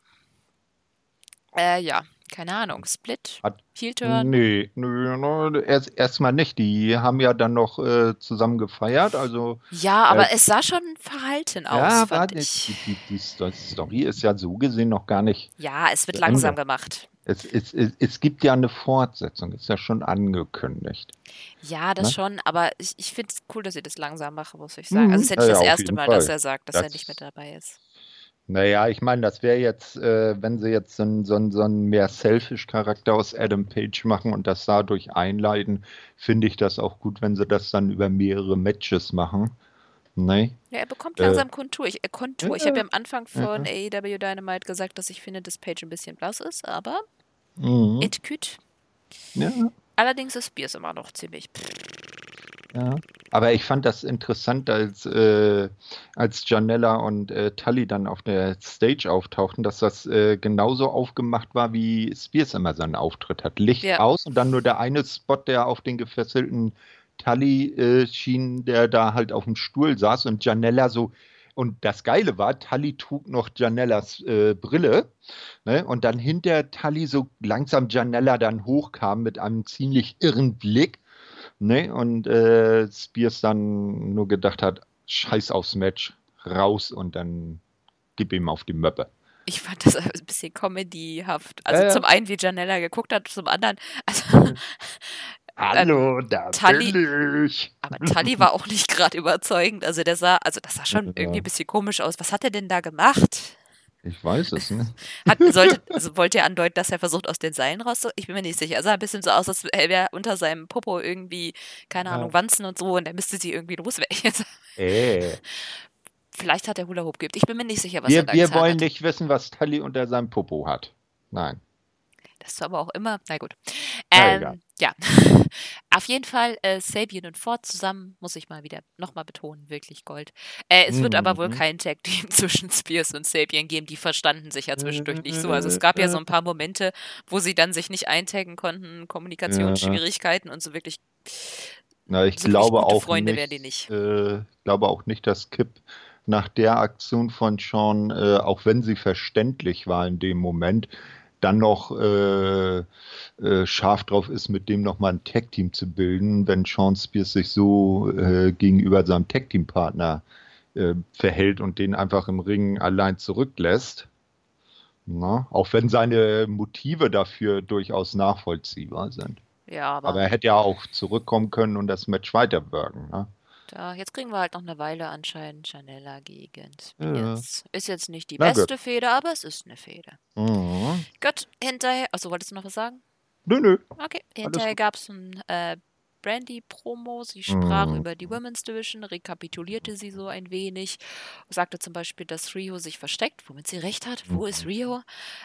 Äh, ja, keine Ahnung. Split, Hat- Heel-Turn. Nee, nö, nö, erst erstmal nicht. Die haben ja dann noch äh, zusammen gefeiert. Also, Ja, aber Äh, es sah schon verhalten aus, ja, fand ich. die, die, die Sto- Story ist ja so gesehen noch gar nicht. Ja, es wird langsam gemacht. Es, es, es, es gibt ja eine Fortsetzung, ist ja schon angekündigt. Ja, das Ne? schon, aber ich, ich finde es cool, dass sie das langsam machen, muss ich sagen. Mhm. Also es ist ja nicht ja, das erste Mal, dass Fall. er sagt, dass er Das- nicht mit dabei ist. Naja, ich meine, das wäre jetzt, äh, wenn sie jetzt so einen, so so einen mehr Selfish-Charakter aus Adam Page machen und das dadurch einleiten, finde ich das auch gut, wenn sie das dann über mehrere Matches machen. Ne? Ja, er bekommt Äh, langsam Kontur. Ich, äh, Kontur. ich habe ja am Anfang ja, von AEW Dynamite gesagt, dass ich finde, dass Page ein bisschen blass ist, aber Mhm. it could. Ja, Allerdings ist Spears immer noch ziemlich. ja. Aber ich fand das interessant, als, äh, als Janella und äh, Tully dann auf der Stage auftauchten, dass das äh, genauso aufgemacht war, wie Spears immer seinen Auftritt hat. Licht Ja. aus und dann nur der eine Spot, der auf den gefesselten Tully äh, schien, der da halt auf dem Stuhl saß und Janella so. Und das Geile war, Tully trug noch Janellas äh, Brille. Ne? Und dann hinter Tully so langsam Janella dann hochkam mit einem ziemlich irren Blick. Ne? Und äh, Spears dann nur gedacht hat, scheiß aufs Match, raus und dann gib ihm auf die Möppe. Ich fand das ein bisschen comedyhaft. Also ja. zum einen, wie Janella geguckt hat, zum anderen, also Hallo, da Tully- bin ich. Aber Tully war auch nicht gerade überzeugend. Also der sah, also das sah schon Ja. irgendwie ein bisschen komisch aus. Was hat er denn da gemacht? Ich weiß es nicht. Hat, sollte, also wollte er andeuten, dass er versucht, aus den Seilen raus? Ich bin mir nicht sicher. Er sah ein bisschen so aus, als wäre unter seinem Popo irgendwie, keine Ja. Ahnung, Wanzen und so und er müsste sie irgendwie loswerden. Äh, Vielleicht hat er Hula Hoop geübt. Ich bin mir nicht sicher, was er wir da wir wollen hat. nicht wissen, was Tully unter seinem Popo hat. Nein. Das ist aber auch immer, na gut. Ähm, egal. ja, auf jeden Fall äh, Sabian und Ford zusammen, muss ich mal wieder nochmal betonen, wirklich Gold. Äh, es wird aber wohl Mhm. kein Tag-Team zwischen Spears und Sabian geben, die verstanden sich ja zwischendurch nicht so. Also es gab ja so ein paar Momente, wo sie dann sich nicht eintaggen konnten, Kommunikationsschwierigkeiten und so wirklich Na, ich So glaube auch Freunde nicht, nicht. Äh, glaube auch nicht, dass Kip nach der Aktion von Sean, äh, auch wenn sie verständlich war in dem Moment, dann noch äh, äh, scharf drauf ist, mit dem nochmal ein Tag-Team zu bilden, wenn Sean Spears sich so äh, gegenüber seinem Tag-Team-Partner äh, verhält und den einfach im Ring allein zurücklässt. Na, auch wenn seine Motive dafür durchaus nachvollziehbar sind. Ja, aber, Aber er hätte ja auch zurückkommen können und das Match weiterwirken. Ne? Da, jetzt kriegen wir halt noch eine Weile anscheinend Chanella gegen Ja. Spears. Ist jetzt nicht die Na gut. beste Fehde, aber es ist eine Fehde. Mhm. Gut, hinterher, achso, wolltest du noch was sagen? Nö, nö. Okay, hinterher gut. gab es ein äh, Brandy-Promo. Sie sprach Mhm. über die Women's Division, rekapitulierte sie so ein wenig, sagte zum Beispiel, dass Rio sich versteckt, womit sie recht hat. Wo ist Rio?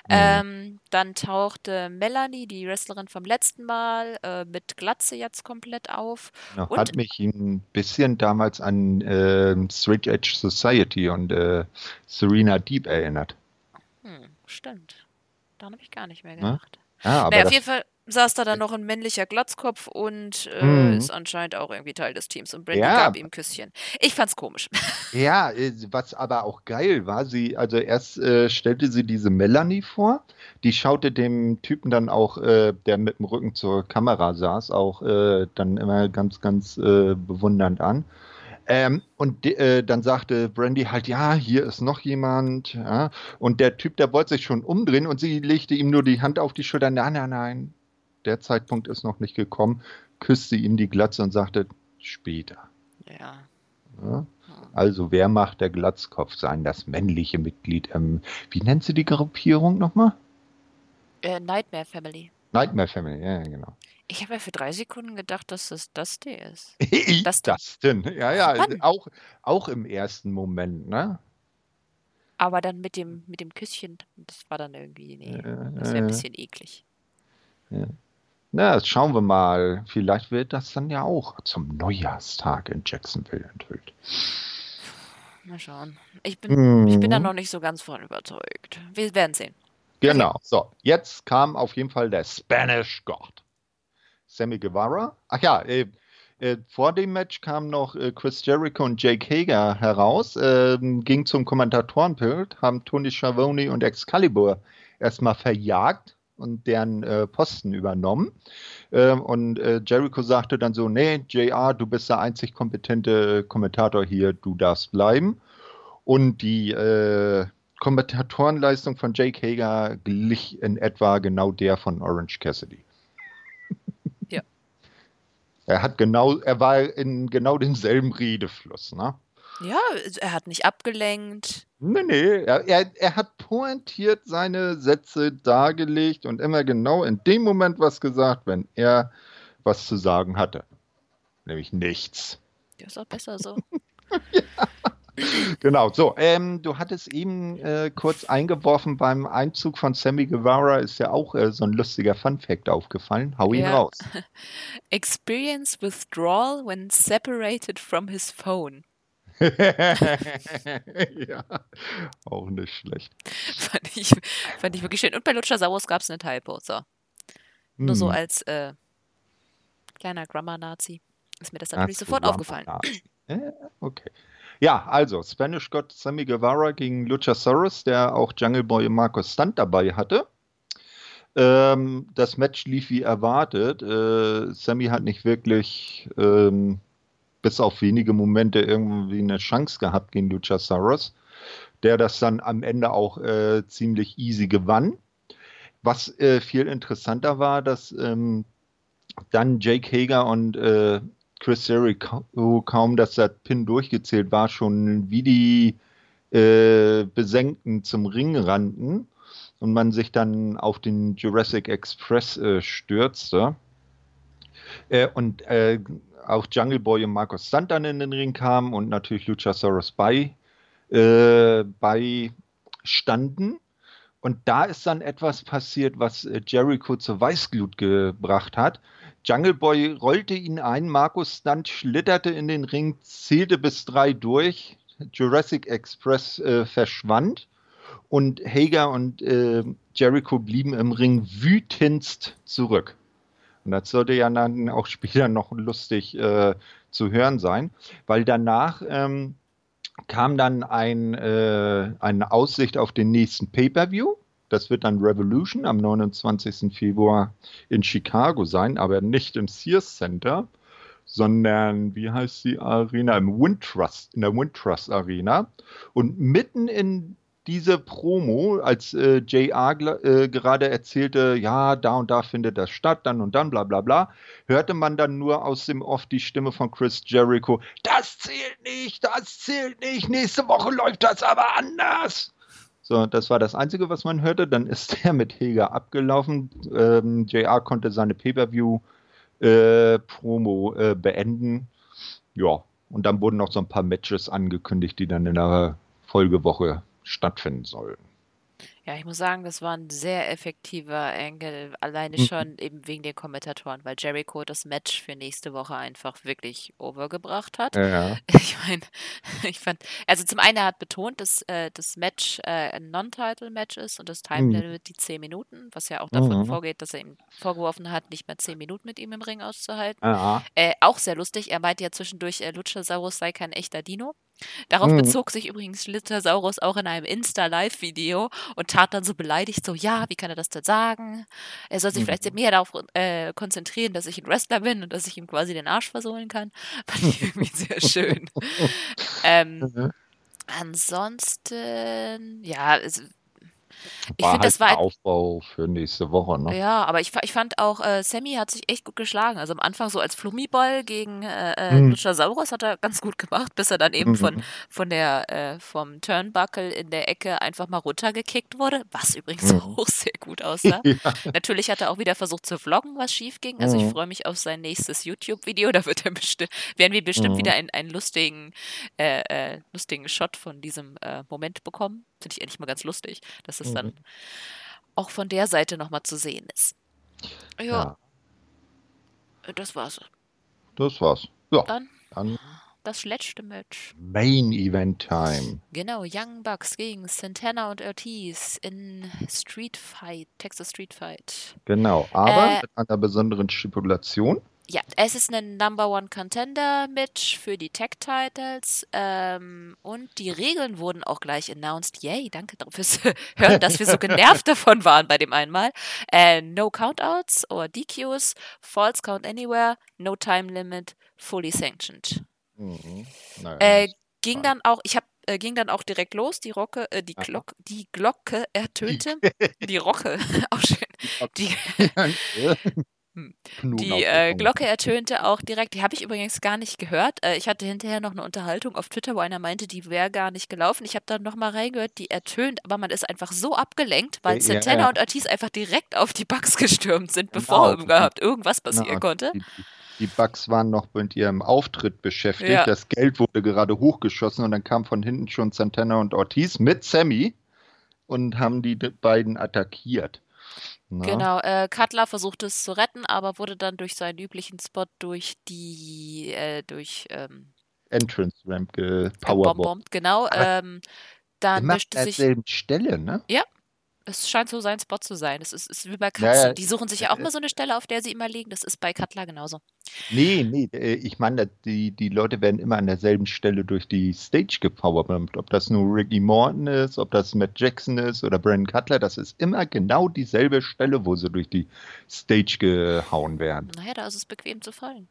Ähm, dann tauchte Melanie, die Wrestlerin vom letzten Mal, äh, mit Glatze jetzt komplett auf. Ja, Und- Hat mich ein bisschen damals an ähm, Straight Edge Society und äh, Serena Deep erinnert. Hm, stimmt. Daran habe ich gar nicht mehr Ne? gedacht. Ja, aber naja, auf jeden Fall saß da dann noch ein männlicher Glatzkopf und äh, Mhm. ist anscheinend auch irgendwie Teil des Teams. Und Brandy Ja. gab ihm Küsschen. Ich fand's komisch. ja, äh, was aber auch geil war, sie, also erst äh, stellte sie diese Melanie vor, die schaute dem Typen dann auch, äh, der mit dem Rücken zur Kamera saß, auch äh, dann immer ganz, ganz äh, bewundernd an. Ähm, und äh, dann sagte Brandy halt, ja, hier ist noch jemand. Ja. Und der Typ, der wollte sich schon umdrehen und sie legte ihm nur die Hand auf die Schulter. Nein, nein, nein, der Zeitpunkt ist noch nicht gekommen. Küsste ihm die Glatze und sagte, später. Ja. Ja. Also, wer macht der Glatzkopf sein, das männliche Mitglied? Ähm, wie nennt sie die Gruppierung nochmal? Äh, Nightmare Family. Nightmare Family, ja, genau. Ich habe ja für drei Sekunden gedacht, dass das Dusty ist. Das, denn, ja, ja, Mann. auch, auch im ersten Moment, ne? Aber dann mit dem, mit dem Küsschen, das war dann irgendwie, nee, das wäre Äh, ein bisschen eklig. Na, jetzt schauen wir mal. Vielleicht wird das dann ja auch zum Neujahrstag in Jacksonville enthüllt. Mal schauen. Ich bin, ich bin da Mhm. noch nicht so ganz von überzeugt. Wir werden sehen. Genau. So, jetzt kam auf jeden Fall der Spanish God. Sammy Guevara. Ach ja, äh, äh, vor dem Match kamen noch äh, Chris Jericho und Jake Hager heraus, ähm, ging zum Kommentatorenpult, haben Tony Schiavone und Excalibur erstmal verjagt und deren äh, Posten übernommen. Ähm, und äh, Jericho sagte dann so, nee, JR, du bist der einzig kompetente Kommentator hier, du darfst bleiben. Und die äh, Kommentatorenleistung von Jake Hager glich in etwa genau der von Orange Cassidy. Ja. Er hat genau, er war in genau demselben Redefluss, ne? Ja, er hat nicht abgelenkt. Nee, nee, er, er, hat pointiert seine Sätze dargelegt und immer genau in dem Moment was gesagt, wenn er was zu sagen hatte. Nämlich nichts. Ja, ist auch besser so. Genau, so, ähm, du hattest eben äh, kurz eingeworfen, beim Einzug von Sammy Guevara ist ja auch äh, so ein lustiger Fun-Fact aufgefallen. Hau ihn Ja. raus. Experience withdrawal when separated from his phone. ja, auch nicht schlecht. Fand ich, fand ich wirklich schön. Und bei Luchasaurus gab es eine Typo. So. Nur so Hm. als äh, kleiner Grammar-Nazi ist mir das Ach natürlich so, sofort aufgefallen. Äh, okay. Ja, also Spanish God Sammy Guevara gegen Luchasaurus, der auch Jungle Boy Marcus Stunt dabei hatte. Ähm, das Match lief wie erwartet. Äh, Sammy hat nicht wirklich, ähm, bis auf wenige Momente, irgendwie eine Chance gehabt gegen Luchasaurus, der das dann am Ende auch äh, ziemlich easy gewann. Was äh, viel interessanter war, dass ähm, dann Jake Hager und äh, Chris Jericho kaum, dass der Pin durchgezählt war, schon wie die äh, Besenkten zum Ring rannten und man sich dann auf den Jurassic Express äh, stürzte. Äh, und äh, auch Jungle Boy und Markus Stunt dann in den Ring kamen und natürlich Luchasaurus bei, äh, bei standen. Und da ist dann etwas passiert, was äh, Jericho zur Weißglut gebracht hat. Jungle Boy rollte ihn ein, Markus Stunt schlitterte in den Ring, zählte bis drei durch, Jurassic Express äh, verschwand und Hager und äh, Jericho blieben im Ring wütendst zurück. Und das sollte ja dann auch später noch lustig äh, zu hören sein, weil danach ähm, kam dann ein, äh, eine Aussicht auf den nächsten Pay-per-View. Das wird dann Revolution am 29. Februar in Chicago sein, aber nicht im Sears Center, sondern wie heißt die Arena? Im Wintrust, in der Wintrust Arena. Und mitten in diese Promo, als äh, JR äh, gerade erzählte, ja, da und da findet das statt, dann und dann, bla bla bla, hörte man dann nur aus dem Off die Stimme von Chris Jericho, das zählt nicht, das zählt nicht, nächste Woche läuft das aber anders. So, das war das Einzige, was man hörte. Dann ist er mit Heger abgelaufen. Ähm, JR konnte seine Pay-Per-View-Promo äh, äh, beenden. Ja, und dann wurden noch so ein paar Matches angekündigt, die dann in der Folgewoche stattfinden sollen. Ja, ich muss sagen, das war ein sehr effektiver Engel, alleine Mhm. schon eben wegen den Kommentatoren, weil Jericho das Match für nächste Woche einfach wirklich overgebracht hat. Ja. Ich meine, ich fand, also zum einen, er hat betont, dass äh, das Match äh, ein Non-Title-Match ist und das Time Mhm. Limit die 10 Minuten, was ja auch davon Mhm. vorgeht, dass er ihm vorgeworfen hat, nicht mehr 10 Minuten mit ihm im Ring auszuhalten. Äh, auch sehr lustig, er meinte ja zwischendurch, äh, Luchasaurus sei kein echter Dino. Darauf Mhm. bezog sich übrigens Luchasaurus auch in einem Insta-Live-Video und tat dann so beleidigt, so, ja, wie kann er das denn sagen? Er soll sich Mhm. vielleicht mehr darauf äh, konzentrieren, dass ich ein Wrestler bin und dass ich ihm quasi den Arsch versohlen kann. Fand ich irgendwie sehr schön. ähm, Mhm. ansonsten, ja, es, ich finde, halt das war ein Aufbau für nächste Woche, ne? ja, aber ich, ich fand auch, äh, Sammy hat sich echt gut geschlagen. Also am Anfang so als Flummiball gegen äh, Mhm. Luchasaurus hat er ganz gut gemacht, bis er dann eben von, Mhm. von der, äh, vom Turnbuckle in der Ecke einfach mal runtergekickt wurde, was übrigens Mhm. auch sehr gut aussah. Ja. Natürlich hat er auch wieder versucht zu vloggen, was schief ging. Also ich Mhm. freue mich auf sein nächstes YouTube-Video. Da wird er bestimmt, werden wir bestimmt Mhm. wieder einen, einen lustigen, äh, äh, lustigen Shot von diesem äh, Moment bekommen. Finde ich endlich mal ganz lustig, dass es dann Mhm. auch von der Seite nochmal zu sehen ist. Ja, Ja, das war's. das war's. Ja, Dann dann das letzte Match. Main Event Time. Genau, Young Bucks gegen Santana und Ortiz in Street Fight, Texas Street Fight. Genau, aber Äh, mit einer besonderen Stipulation. Ja, es ist ein Number One Contender Match für die Tag Titles ähm, und die Regeln wurden auch gleich announced. Yay, danke fürs Hören, dass wir so genervt davon waren bei dem einmal. Äh, no Countouts or DQs, False Count Anywhere, No Time Limit, Fully Sanctioned. Mhm. Naja, Äh, ging dann auch, ich habe äh, ging dann auch direkt los. Die Rocke, äh, die Aha. Glocke, die Glocke ertönte. Die Rocke, auch schön. Die, Die äh. Glocke ertönte auch direkt. Die habe ich übrigens gar nicht gehört. Äh, ich hatte hinterher noch eine Unterhaltung auf Twitter, wo einer meinte, die wäre gar nicht gelaufen. Ich habe dann nochmal reingehört, die ertönt, aber man ist einfach so abgelenkt, weil Ja, ja, Santana ja. und Ortiz einfach direkt auf die Bugs gestürmt sind, bevor Genau. überhaupt irgendwas passieren Genau, konnte. Die, Bugs waren noch mit ihrem Auftritt beschäftigt. Ja. Das Geld wurde gerade hochgeschossen und dann kam von hinten schon Santana und Ortiz mit Sammy und haben die beiden attackiert. Na? Genau, äh, Cutler versuchte es zu retten, aber wurde dann durch seinen üblichen Spot durch die, äh, durch, ähm, Entrance Ramp gepowerbombt. genau. Ähm, dann mischte an sich, derselben Stelle, ne? Es scheint so sein Spot zu sein. Es ist, ist wie bei Katzen. Ja, ja, Die suchen sich ja auch äh, immer so eine Stelle, auf der sie immer liegen. Das ist bei Cutler genauso. Nee, nee, äh, ich meine, die, die Leute werden immer an derselben Stelle durch die Stage gepowerbombt. Ob das nur Ricky Morton ist, ob das Matt Jackson ist oder Brandon Cutler, das ist immer genau dieselbe Stelle, wo sie durch die Stage gehauen werden. Naja, da ist es bequem zu fallen.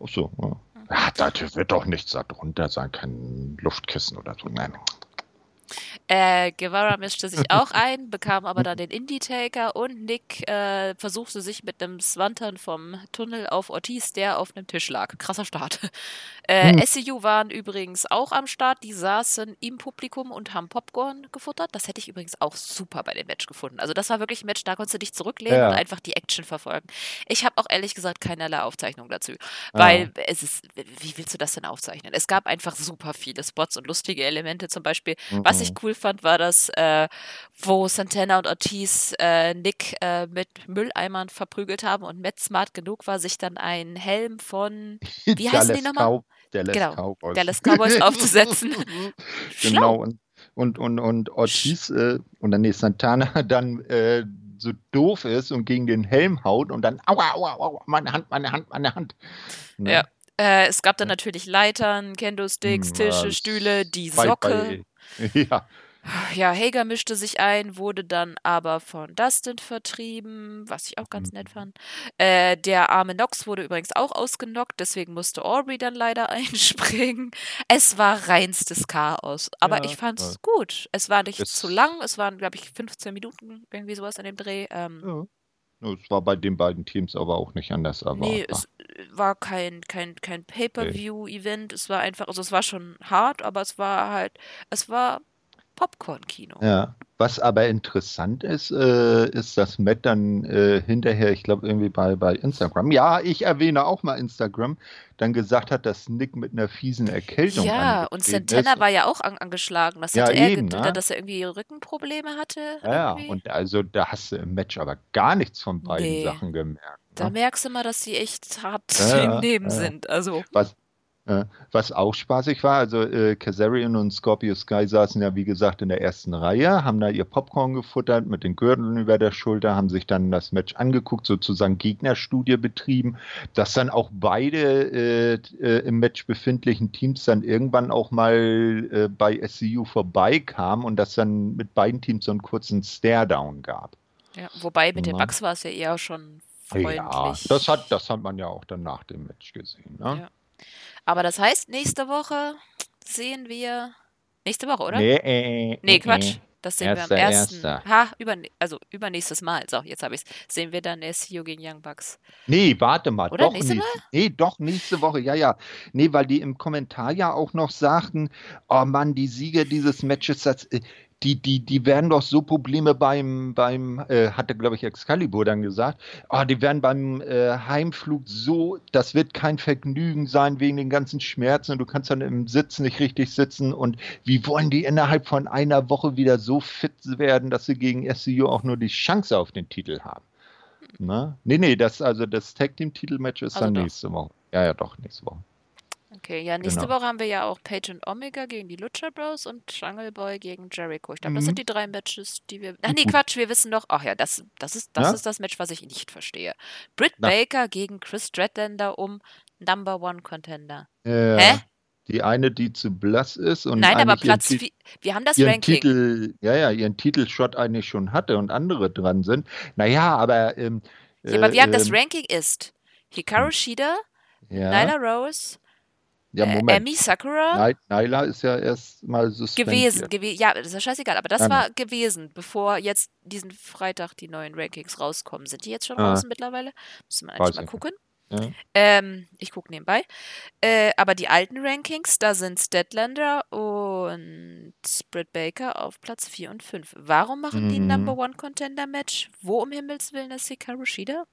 Ach so, ja. Ja, da wird doch nichts darunter sein, kein Luftkissen oder so. Nein. Äh, Guevara mischte sich auch ein, bekam aber dann den Indie-Taker und Nick äh, versuchte sich mit einem Swanton vom Tunnel auf Ortiz, der auf einem Tisch lag. Krasser Start. Äh, Hm. SCU waren übrigens auch am Start. Die saßen im Publikum und haben Popcorn gefuttert. Das hätte ich übrigens auch super bei dem Match gefunden. Also das war wirklich ein Match, da konntest du dich zurücklehnen Ja. und einfach die Action verfolgen. Ich habe auch ehrlich gesagt keinerlei Aufzeichnung dazu, Ja. weil es ist, wie willst du das denn aufzeichnen? Es gab einfach super viele Spots und lustige Elemente. Zum Beispiel, was ich Mhm. cool fand, war das, äh, wo Santana und Ortiz äh, Nick äh, mit Mülleimern verprügelt haben und Matt smart genug war, sich dann einen Helm von, wie heißen die Dallas nochmal? Dallas Genau, Cowboys. Dallas Cowboys aufzusetzen. Genau, und, und, und, und Ortiz äh, und dann nee, Santana dann äh, so doof ist und gegen den Helm haut und dann aua, aua, aua, meine Hand, meine Hand, meine Hand. Ne? Ja. Äh, es gab dann natürlich Leitern, Kendo-Sticks, Hm, Tische, Stühle, die Socke. Ja, Ja, Hager mischte sich ein, wurde dann aber von Dustin vertrieben, was ich auch ganz nett Mhm. fand. Äh, der arme Nox wurde übrigens auch ausgenockt, deswegen musste Aubrey dann leider einspringen. Es war reinstes Chaos, aber Ja, ich fand's ja. gut. Es war nicht Es- zu lang, es waren, glaube ich, 15 Minuten, irgendwie sowas in dem Dreh. Ähm, ja. Es war bei den beiden Teams aber auch nicht anders erwartbar. Nee, es äh, war kein, kein, kein Pay-per-view-Event. Es war einfach, also es war schon hart, aber es war halt, es war Popcorn-Kino. Ja, was aber interessant ist, äh, ist, dass Matt dann äh, hinterher, ich glaube irgendwie bei, bei Instagram, ja, ich erwähne auch mal Instagram, dann gesagt hat, dass Nick mit einer fiesen Erkältung Ja, und Santana ist. war ja auch an, angeschlagen. Das Ja, hatte er, eben, ne? dass er irgendwie Rückenprobleme hatte. Ja, irgendwie. und also da hast du im Match aber gar nichts von beiden Nee. Sachen gemerkt. da Ne? merkst du mal, dass die echt hart Ja, im Leben ja. sind. Also, Was, was auch spaßig war, also äh, Kazarian und Scorpio Sky saßen ja wie gesagt in der ersten Reihe, haben da ihr Popcorn gefuttert mit den Gürteln über der Schulter, haben sich dann das Match angeguckt, sozusagen Gegnerstudie betrieben, dass dann auch beide äh, äh, im Match befindlichen Teams dann irgendwann auch mal äh, bei SCU vorbeikamen und dass dann mit beiden Teams so einen kurzen Stare-Down gab. ja, wobei mit den Ja. Bugs war es ja eher schon freundlich. Ja, das hat, das hat man ja auch dann nach dem Match gesehen. Ne? Ja. Aber das heißt, nächste Woche sehen wir. Nächste Woche, oder? Nee, äh, Nee, äh, Quatsch. äh. Das sehen wir Erster, am ersten. erster. Ha, über, also übernächstes Mal. So, jetzt habe ich es. Sehen wir dann SCU gegen Young Bucks. Nee, warte mal, Oder? doch Nächste nächste, nee, doch nächste Woche, ja, ja. Nee, weil die im Kommentar ja auch noch sagten, oh Mann, die Sieger dieses Matches, das, äh, die, die, die werden doch so Probleme beim, beim, äh, hatte, glaube ich, Excalibur dann gesagt, oh, die werden beim äh, Heimflug so, das wird kein Vergnügen sein wegen den ganzen Schmerzen und du kannst dann im Sitz nicht richtig sitzen und wie wollen die innerhalb von einer Woche wieder so fit werden, dass sie gegen SCU auch nur die Chance auf den Titel haben? Ne? Nee, nee, das, also das Tag Team Titelmatch ist Also dann doch. nächste Woche. Ja, ja, doch, nächste Woche. Okay, ja, nächste Genau. Woche haben wir ja auch Page und Omega gegen die Lucha Bros und Jungle Boy gegen Jericho. Ich glaube, das Mhm. sind die drei Matches, die wir. Ach nee. Quatsch, wir wissen doch. Ach ja, das, das, ist, das Ja? ist das Match, was ich nicht verstehe. Britt Na. Baker gegen Chris Stratlander um Number One Contender. Äh, Hä? Die eine, die zu blass ist und Nein, aber Platz Ti- 4. Wir haben das ihren Ranking. Titel, ja, ja, ihren Titelshot eigentlich schon hatte und andere dran sind. Naja, aber ähm, Ja, aber wir haben das ähm, Ranking ist Hikaru Shida, ja, Nyla Rose, ja, äh, Moment. Amy Sakura. Nyla ist ja erst mal suspendiert. Gewesen, gewe ja, das ist ja scheißegal, aber das Ah, ne. war gewesen, bevor jetzt diesen Freitag die neuen Rankings rauskommen. Sind die jetzt schon Ah. raus mittlerweile? Müssen wir Weiß eigentlich mal gucken. Ja. Ähm, ich gucke nebenbei. Äh, aber die alten Rankings, da sind Statlander und Britt Baker auf Platz 4 und 5. Warum machen die ein Mhm. Number One Contender Match? Wo um Himmels Willen ist Hikaru Shida?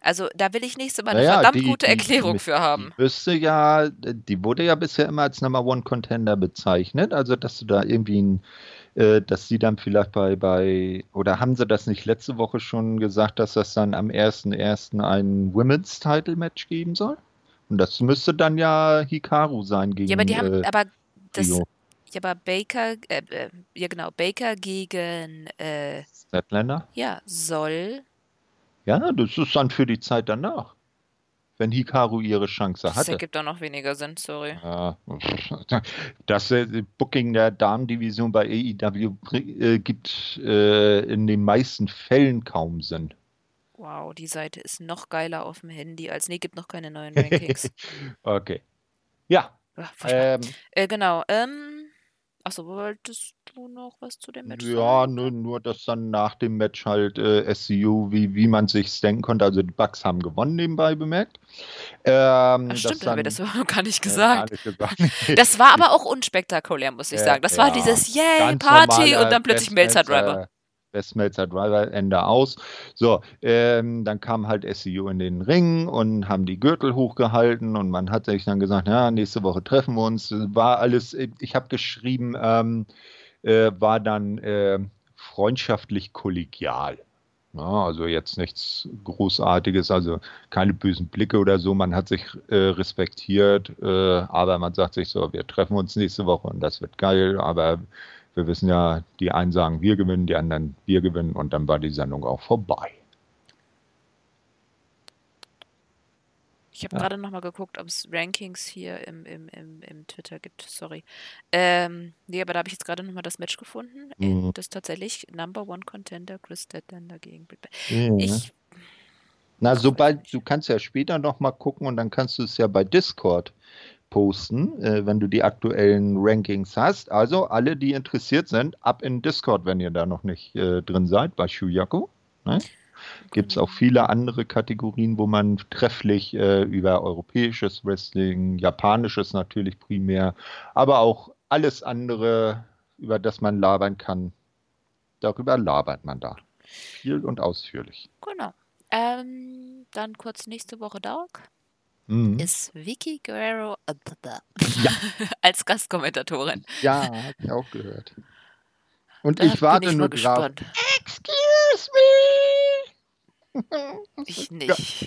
Also, da will ich nächstes Mal eine Naja, verdammt die- gute die- Erklärung die- für haben. Die müsste ja, die wurde ja bisher immer als Number One Contender bezeichnet, also dass du da irgendwie ein, äh, dass sie dann vielleicht bei, bei, oder haben sie das nicht letzte Woche schon gesagt, dass das dann am 1.1. ein Women's Title Match geben soll? Und das müsste dann ja Hikaru sein gegen Ja, aber die haben, äh, aber das, Rio ja, aber Baker, äh, äh, ja genau, Baker gegen, äh, Statlander. ja, soll, Ja, das ist dann für die Zeit danach, wenn Hikaru ihre Chance das hatte. ergibt auch noch weniger Sinn, sorry. Ja, das äh, Booking der Damendivision bei AEW äh, gibt äh, in den meisten Fällen kaum Sinn. Wow, die Seite ist noch geiler auf dem Handy als, nee, gibt noch keine neuen Rankings. Okay. Ja, Ach, ähm, Äh, genau, ähm, Achso, wolltest du noch was zu dem Match Ja, sagen? nur, nur dass dann nach dem Match halt äh, SCU, wie, wie man sich denken konnte, also die Bucks haben gewonnen, nebenbei bemerkt. Ähm, dass stimmt, da haben wir dann, das noch gar nicht äh, gesagt. gar nicht gesagt. Das war aber auch unspektakulär, muss ich Äh, sagen. Das war ja, dieses Yay, Party und normaler dann plötzlich Melzer Driver. West Melzer Driver, Ende aus. So, ähm, dann kam halt SCU in den Ring und haben die Gürtel hochgehalten und man hat sich dann gesagt, ja, nächste Woche treffen wir uns. War alles, ich habe geschrieben, ähm, äh, war dann äh, freundschaftlich kollegial. Ja, also jetzt nichts Großartiges, also keine bösen Blicke oder so. Man hat sich äh, respektiert, äh, aber man sagt sich so, wir treffen uns nächste Woche und das wird geil. Aber wir wissen ja, die einen sagen, wir gewinnen, die anderen, wir gewinnen und dann war die Sendung auch vorbei. Ich habe Ja. gerade noch mal geguckt, ob es Rankings hier im, im, im, im Twitter gibt. Sorry. Ähm, nee, aber da habe ich jetzt gerade noch mal das Match gefunden. Äh, Mhm. Das ist tatsächlich Number One Contender Chris Statlander gegen Britt. Ja. Ich, Na, sobald, du kannst ja später noch mal gucken und dann kannst du es ja bei Discord posten, äh, wenn du die aktuellen Rankings hast. Also alle, die interessiert sind, ab in Discord, wenn ihr da noch nicht äh, drin seid, bei Shuyaku. Ne? Gibt es auch genau. viele andere Kategorien, wo man trefflich äh, über europäisches Wrestling, japanisches natürlich primär, aber auch alles andere, über das man labern kann, darüber labert man da. Viel und ausführlich. Genau. Ähm, dann kurz nächste Woche Dark Mhm. ist Vicky Guerrero äh, Ja. als Gastkommentatorin. Ja, hab ich auch gehört. Und Da ich warte ich nur drauf. gespannt. Excuse me! Ich nicht.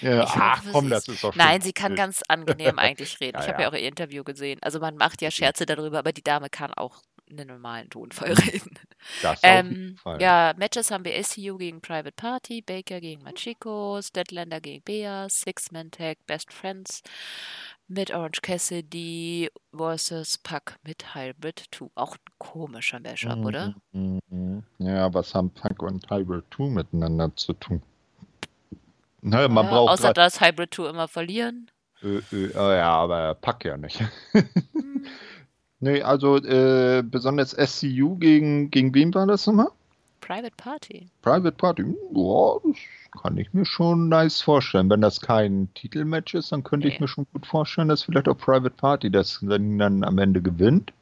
Ja, Ich ach hoffe, komm, das ist- doch schon Nein, sie kann ganz angenehm eigentlich reden. Ja, Ich habe ja. ja auch ihr Interview gesehen. Also man macht ja Scherze darüber, aber die Dame kann auch einen normalen Tonfall Mhm. reden. Das auf jeden Ähm, Fall. ja, Matches haben wir SCU gegen Private Party, Baker gegen Machiko, Statlander gegen Bea, Six-Man Tag, Best Friends mit Orange Cassidy versus Puck mit Hybrid 2. Auch ein komischer Mashup, oder? Mhm, mhm. Ja, was haben Punk und Hybrid 2 miteinander zu tun? Naja, man Ja, braucht außer grad, dass Hybrid 2 immer verlieren. äh, äh, äh, ja, aber Pack ja nicht. Nee, also äh, besonders SCU gegen, gegen wen war das nochmal? Private Party. Private Party. Ja, das kann ich mir schon nice vorstellen. Wenn das kein Titelmatch ist, dann könnte ich Nee. mir schon gut vorstellen, dass vielleicht auch Private Party das dann, dann am Ende gewinnt.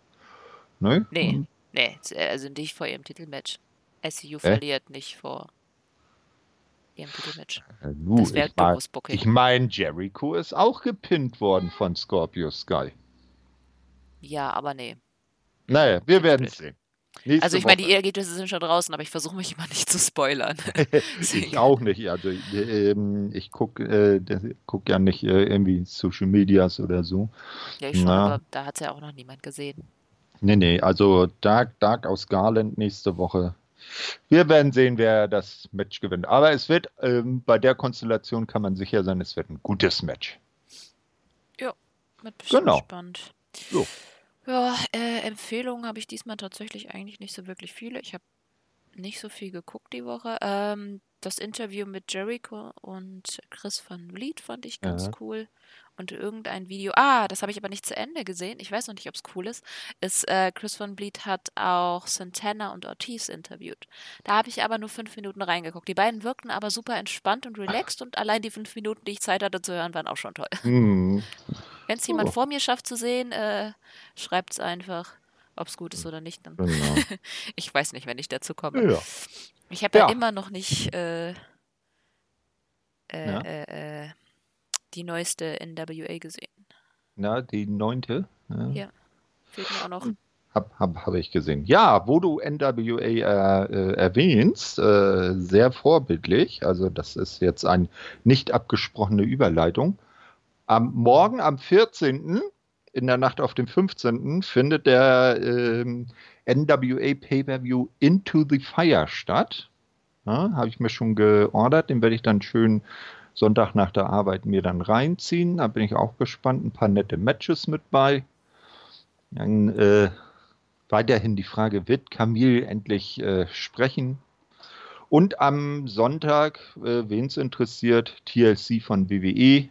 Ne? Nee, Und- nee, z- also nicht vor ihrem Titelmatch. SCU Äh? verliert nicht vor ihrem Titelmatch. Ja, nu, Das wäre ich doofes Booking. Ich meine, Jericho ist auch gepinnt worden von Scorpio Sky. Ja, aber nee. Naja, wir werden es sehen. Nächste Also ich meine, die Ergebnisse sind schon draußen, aber ich versuche mich immer nicht zu spoilern. Ich auch nicht. Also ähm, ich gucke äh, guck ja nicht äh, irgendwie Social Medias oder so. Ja, ich schon, Na. aber da hat es ja auch noch niemand gesehen. Nee, nee, also Dark, Dark aus Garland nächste Woche. Wir werden sehen, wer das Match gewinnt. Aber es wird, ähm, bei der Konstellation kann man sicher sein, es wird ein gutes Match. Wird bestimmt Genau. spannend. So. Ja, äh, Empfehlungen habe ich diesmal tatsächlich eigentlich nicht so wirklich viele. Ich habe nicht so viel geguckt die Woche. Ähm, das Interview mit Jericho und Chris van Vliet fand ich ganz Ja. cool. Und irgendein Video, ah, das habe ich aber nicht zu Ende gesehen. Ich weiß noch nicht, ob es cool ist. Ist, äh, Chris van Vliet hat auch Santana und Ortiz interviewt. Da habe ich aber nur fünf Minuten reingeguckt. Die beiden wirkten aber super entspannt und relaxed und allein die fünf Minuten, die ich Zeit hatte zu hören, waren auch schon toll. Hm. Wenn es jemand Oh. vor mir schafft zu sehen, äh, schreibt es einfach, ob es gut ist oder nicht. Dann. Genau. Ich weiß nicht, wenn ich dazu komme. Ja. Ich habe ja. Ja. immer noch nicht äh, äh, Ja. äh, äh, die neueste NWA gesehen. Na, die neunte. Ja. Fehlt mir auch noch. Hab, hab, hab ich gesehen. Ja, wo du NWA äh, äh, erwähnst, äh, sehr vorbildlich. Also, das ist jetzt eine nicht abgesprochene Überleitung. Am Morgen, am 14., in der Nacht auf den 15., findet der ähm, NWA Pay-Per-View Into the Fire statt. Ja, Habe ich mir schon geordert. Den werde ich dann schön Sonntag nach der Arbeit mir dann reinziehen. Da bin ich auch gespannt. Ein paar nette Matches mit bei. Dann äh, weiterhin die Frage, wird Camille endlich äh, sprechen? Und am Sonntag, äh, wen es interessiert, TLC von WWE.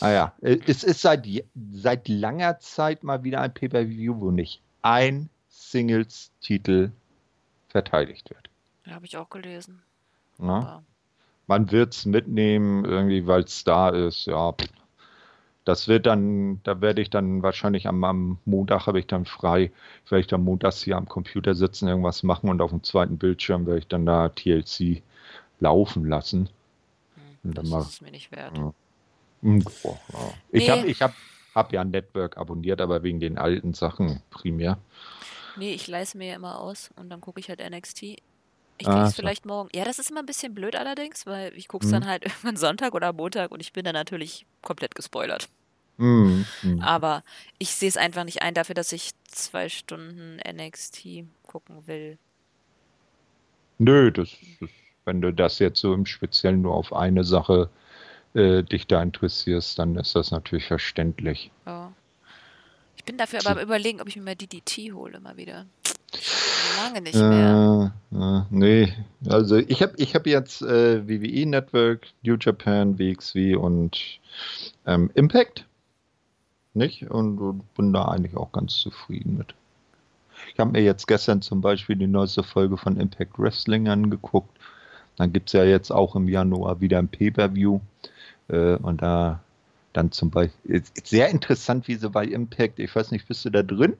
Ah ja, äh, es ist seit, seit langer Zeit mal wieder ein Pay-Per-View, wo nicht ein Singles-Titel verteidigt wird. Ja, habe ich auch gelesen. Ja. Man wird es mitnehmen, irgendwie, weil es da ist. Ja, das wird dann, da werde ich dann wahrscheinlich am, am Montag habe ich dann frei, werde ich dann montags hier am Computer sitzen, irgendwas machen und auf dem zweiten Bildschirm werde ich dann da TLC laufen lassen. Hm, das mal, ist es mir nicht wert. Ja. Hm, ja. Ich nee. habe ich hab, hab ja ein Network abonniert, aber wegen den alten Sachen primär. Nee, ich leise mir ja immer aus und dann gucke ich halt NXT. Ich kriege es ah, vielleicht morgen. Ja, das ist immer ein bisschen blöd allerdings, weil ich gucke es hm. dann halt irgendwann Sonntag oder Montag und ich bin dann natürlich komplett gespoilert. Hm, hm. Aber ich sehe es einfach nicht ein dafür, dass ich zwei Stunden NXT gucken will. Nö, das ist, wenn du das jetzt so im Speziellen nur auf eine Sache äh, dich da interessierst, dann ist das natürlich verständlich. Ja. Ich bin dafür aber am überlegen, ob ich mir mal DDT hole mal wieder. Lange nicht mehr. Äh, äh, nee, also ich habe ich hab jetzt äh, WWE Network, New Japan, WXW und ähm, Impact. Nicht? Und, und, bin da eigentlich auch ganz zufrieden mit. Ich habe mir jetzt gestern zum Beispiel die neueste Folge von Impact Wrestling angeguckt. Dann gibt es ja jetzt auch im Januar wieder ein Pay-Per-View. Äh, und da dann zum Beispiel, sehr interessant, wie sie bei Impact, ich weiß nicht, bist du da drin?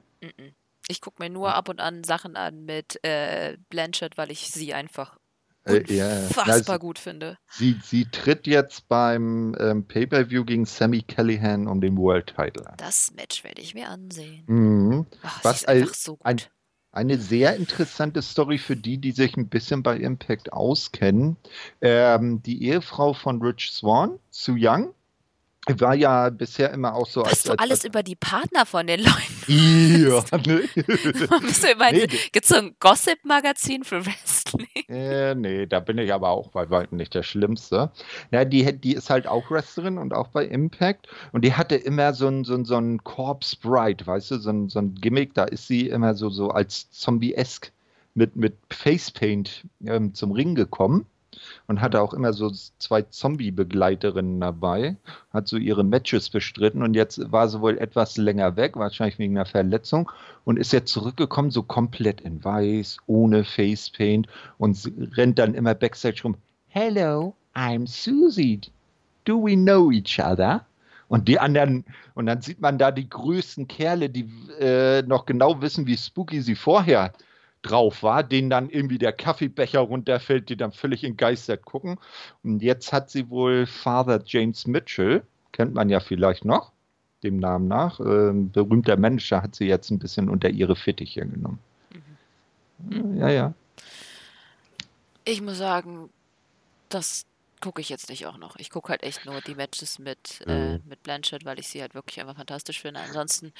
Ich gucke mir nur ab und an Sachen an mit äh, Blanchard, weil ich sie einfach äh, unfassbar ja, gut finde. Sie, sie tritt jetzt beim ähm, Pay-Per-View gegen Sammy Callahan um den World Title an. Das Match werde ich mir ansehen. Mhm. Ach, Was ein, so ein, eine sehr interessante Story für die, die sich ein bisschen bei Impact auskennen. Ähm, die Ehefrau von Rich Swan, Sue Young, war ja bisher immer auch so. Was als, du als, alles als, über die Partner von den Leuten. Ja, ne? Bist du immer nee, Gibt so ein Gossip-Magazin für Wrestling? Äh, nee, da bin ich aber auch bei weitem nicht der Schlimmste. Ja, die, die ist halt auch Wrestlerin und auch bei Impact. Und die hatte immer so ein, so ein, so ein Corpse Bride, weißt du, so ein, so ein Gimmick. Da ist sie immer so, so als Zombie-esk mit, mit Facepaint ähm, zum Ring gekommen und hatte auch immer so zwei Zombie-Begleiterinnen dabei, hat so ihre Matches bestritten und jetzt war sie wohl etwas länger weg, wahrscheinlich wegen einer Verletzung und ist jetzt zurückgekommen, so komplett in weiß, ohne Facepaint und rennt dann immer Backstage rum. Hello, I'm Susie. Do we know each other? Und die anderen, und dann sieht man da die größten Kerle, die äh, noch genau wissen, wie spooky sie vorher äh, drauf war, denen dann irgendwie der Kaffeebecher runterfällt, die dann völlig entgeistert gucken. Und jetzt hat sie wohl Father James Mitchell, kennt man ja vielleicht noch, dem Namen nach, äh, berühmter Manager, hat sie jetzt ein bisschen unter ihre Fittiche genommen. Mhm. Ja, ja. Ich muss sagen, das gucke ich jetzt nicht auch noch. Ich gucke halt echt nur die Matches mit, äh, mit Blanchett, weil ich sie halt wirklich einfach fantastisch finde. Ansonsten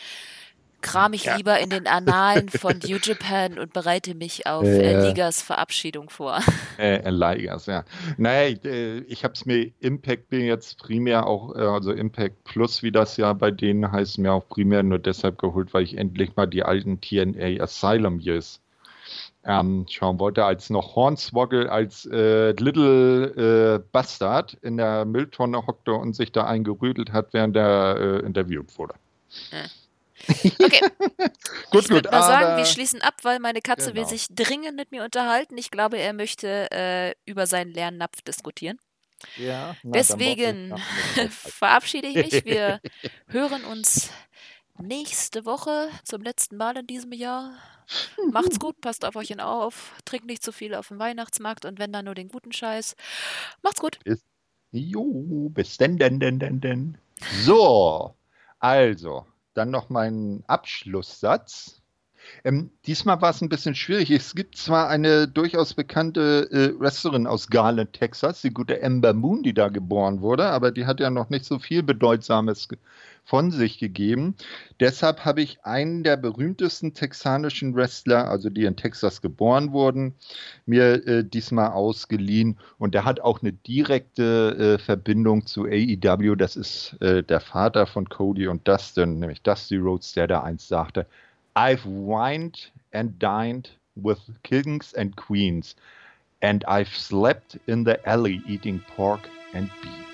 kram ich ja. lieber in den Annalen von New Japan und bereite mich auf äh, äh, Ligas Verabschiedung vor. Äh, äh Ligas, ja. Naja, äh, ich habe es mir Impact bin jetzt primär auch, äh, also Impact Plus, wie das ja bei denen heißt, mir auch primär nur deshalb geholt, weil ich endlich mal die alten TNA Asylum Years ähm, schauen wollte, als noch Hornswoggle als äh, Little äh, Bastard in der Mülltonne hockte und sich da eingerüdelt hat, während er äh, interviewt wurde. Hm. Okay. gut, ich würde mal sagen, wir schließen ab, weil meine Katze genau. will sich dringend mit mir unterhalten. Ich glaube, er möchte äh, über seinen leeren Napf diskutieren. Ja, na, Deswegen verabschiede ich mich. Wir hören uns nächste Woche zum letzten Mal in diesem Jahr. Macht's gut, passt auf euch auf, trinkt nicht zu viel auf dem Weihnachtsmarkt und wenn dann nur den guten Scheiß. Macht's gut. Bis, jo, bis denn, denn, denn, denn, denn. So, also, dann noch mein Abschlusssatz. Ähm, diesmal war es ein bisschen schwierig. Es gibt zwar eine durchaus bekannte äh, Wrestlerin aus Garland, Texas, die gute Ember Moon, die da geboren wurde, aber die hat ja noch nicht so viel Bedeutsames von sich gegeben. Deshalb habe ich einen der berühmtesten texanischen Wrestler, also die in Texas geboren wurden, mir äh, diesmal ausgeliehen. Und der hat auch eine direkte äh, Verbindung zu AEW. Das ist äh, der Vater von Cody und Dustin, nämlich Dusty Rhodes, der da einst sagte, I've wined and dined with kings and queens, and I've slept in the alley eating pork and beef.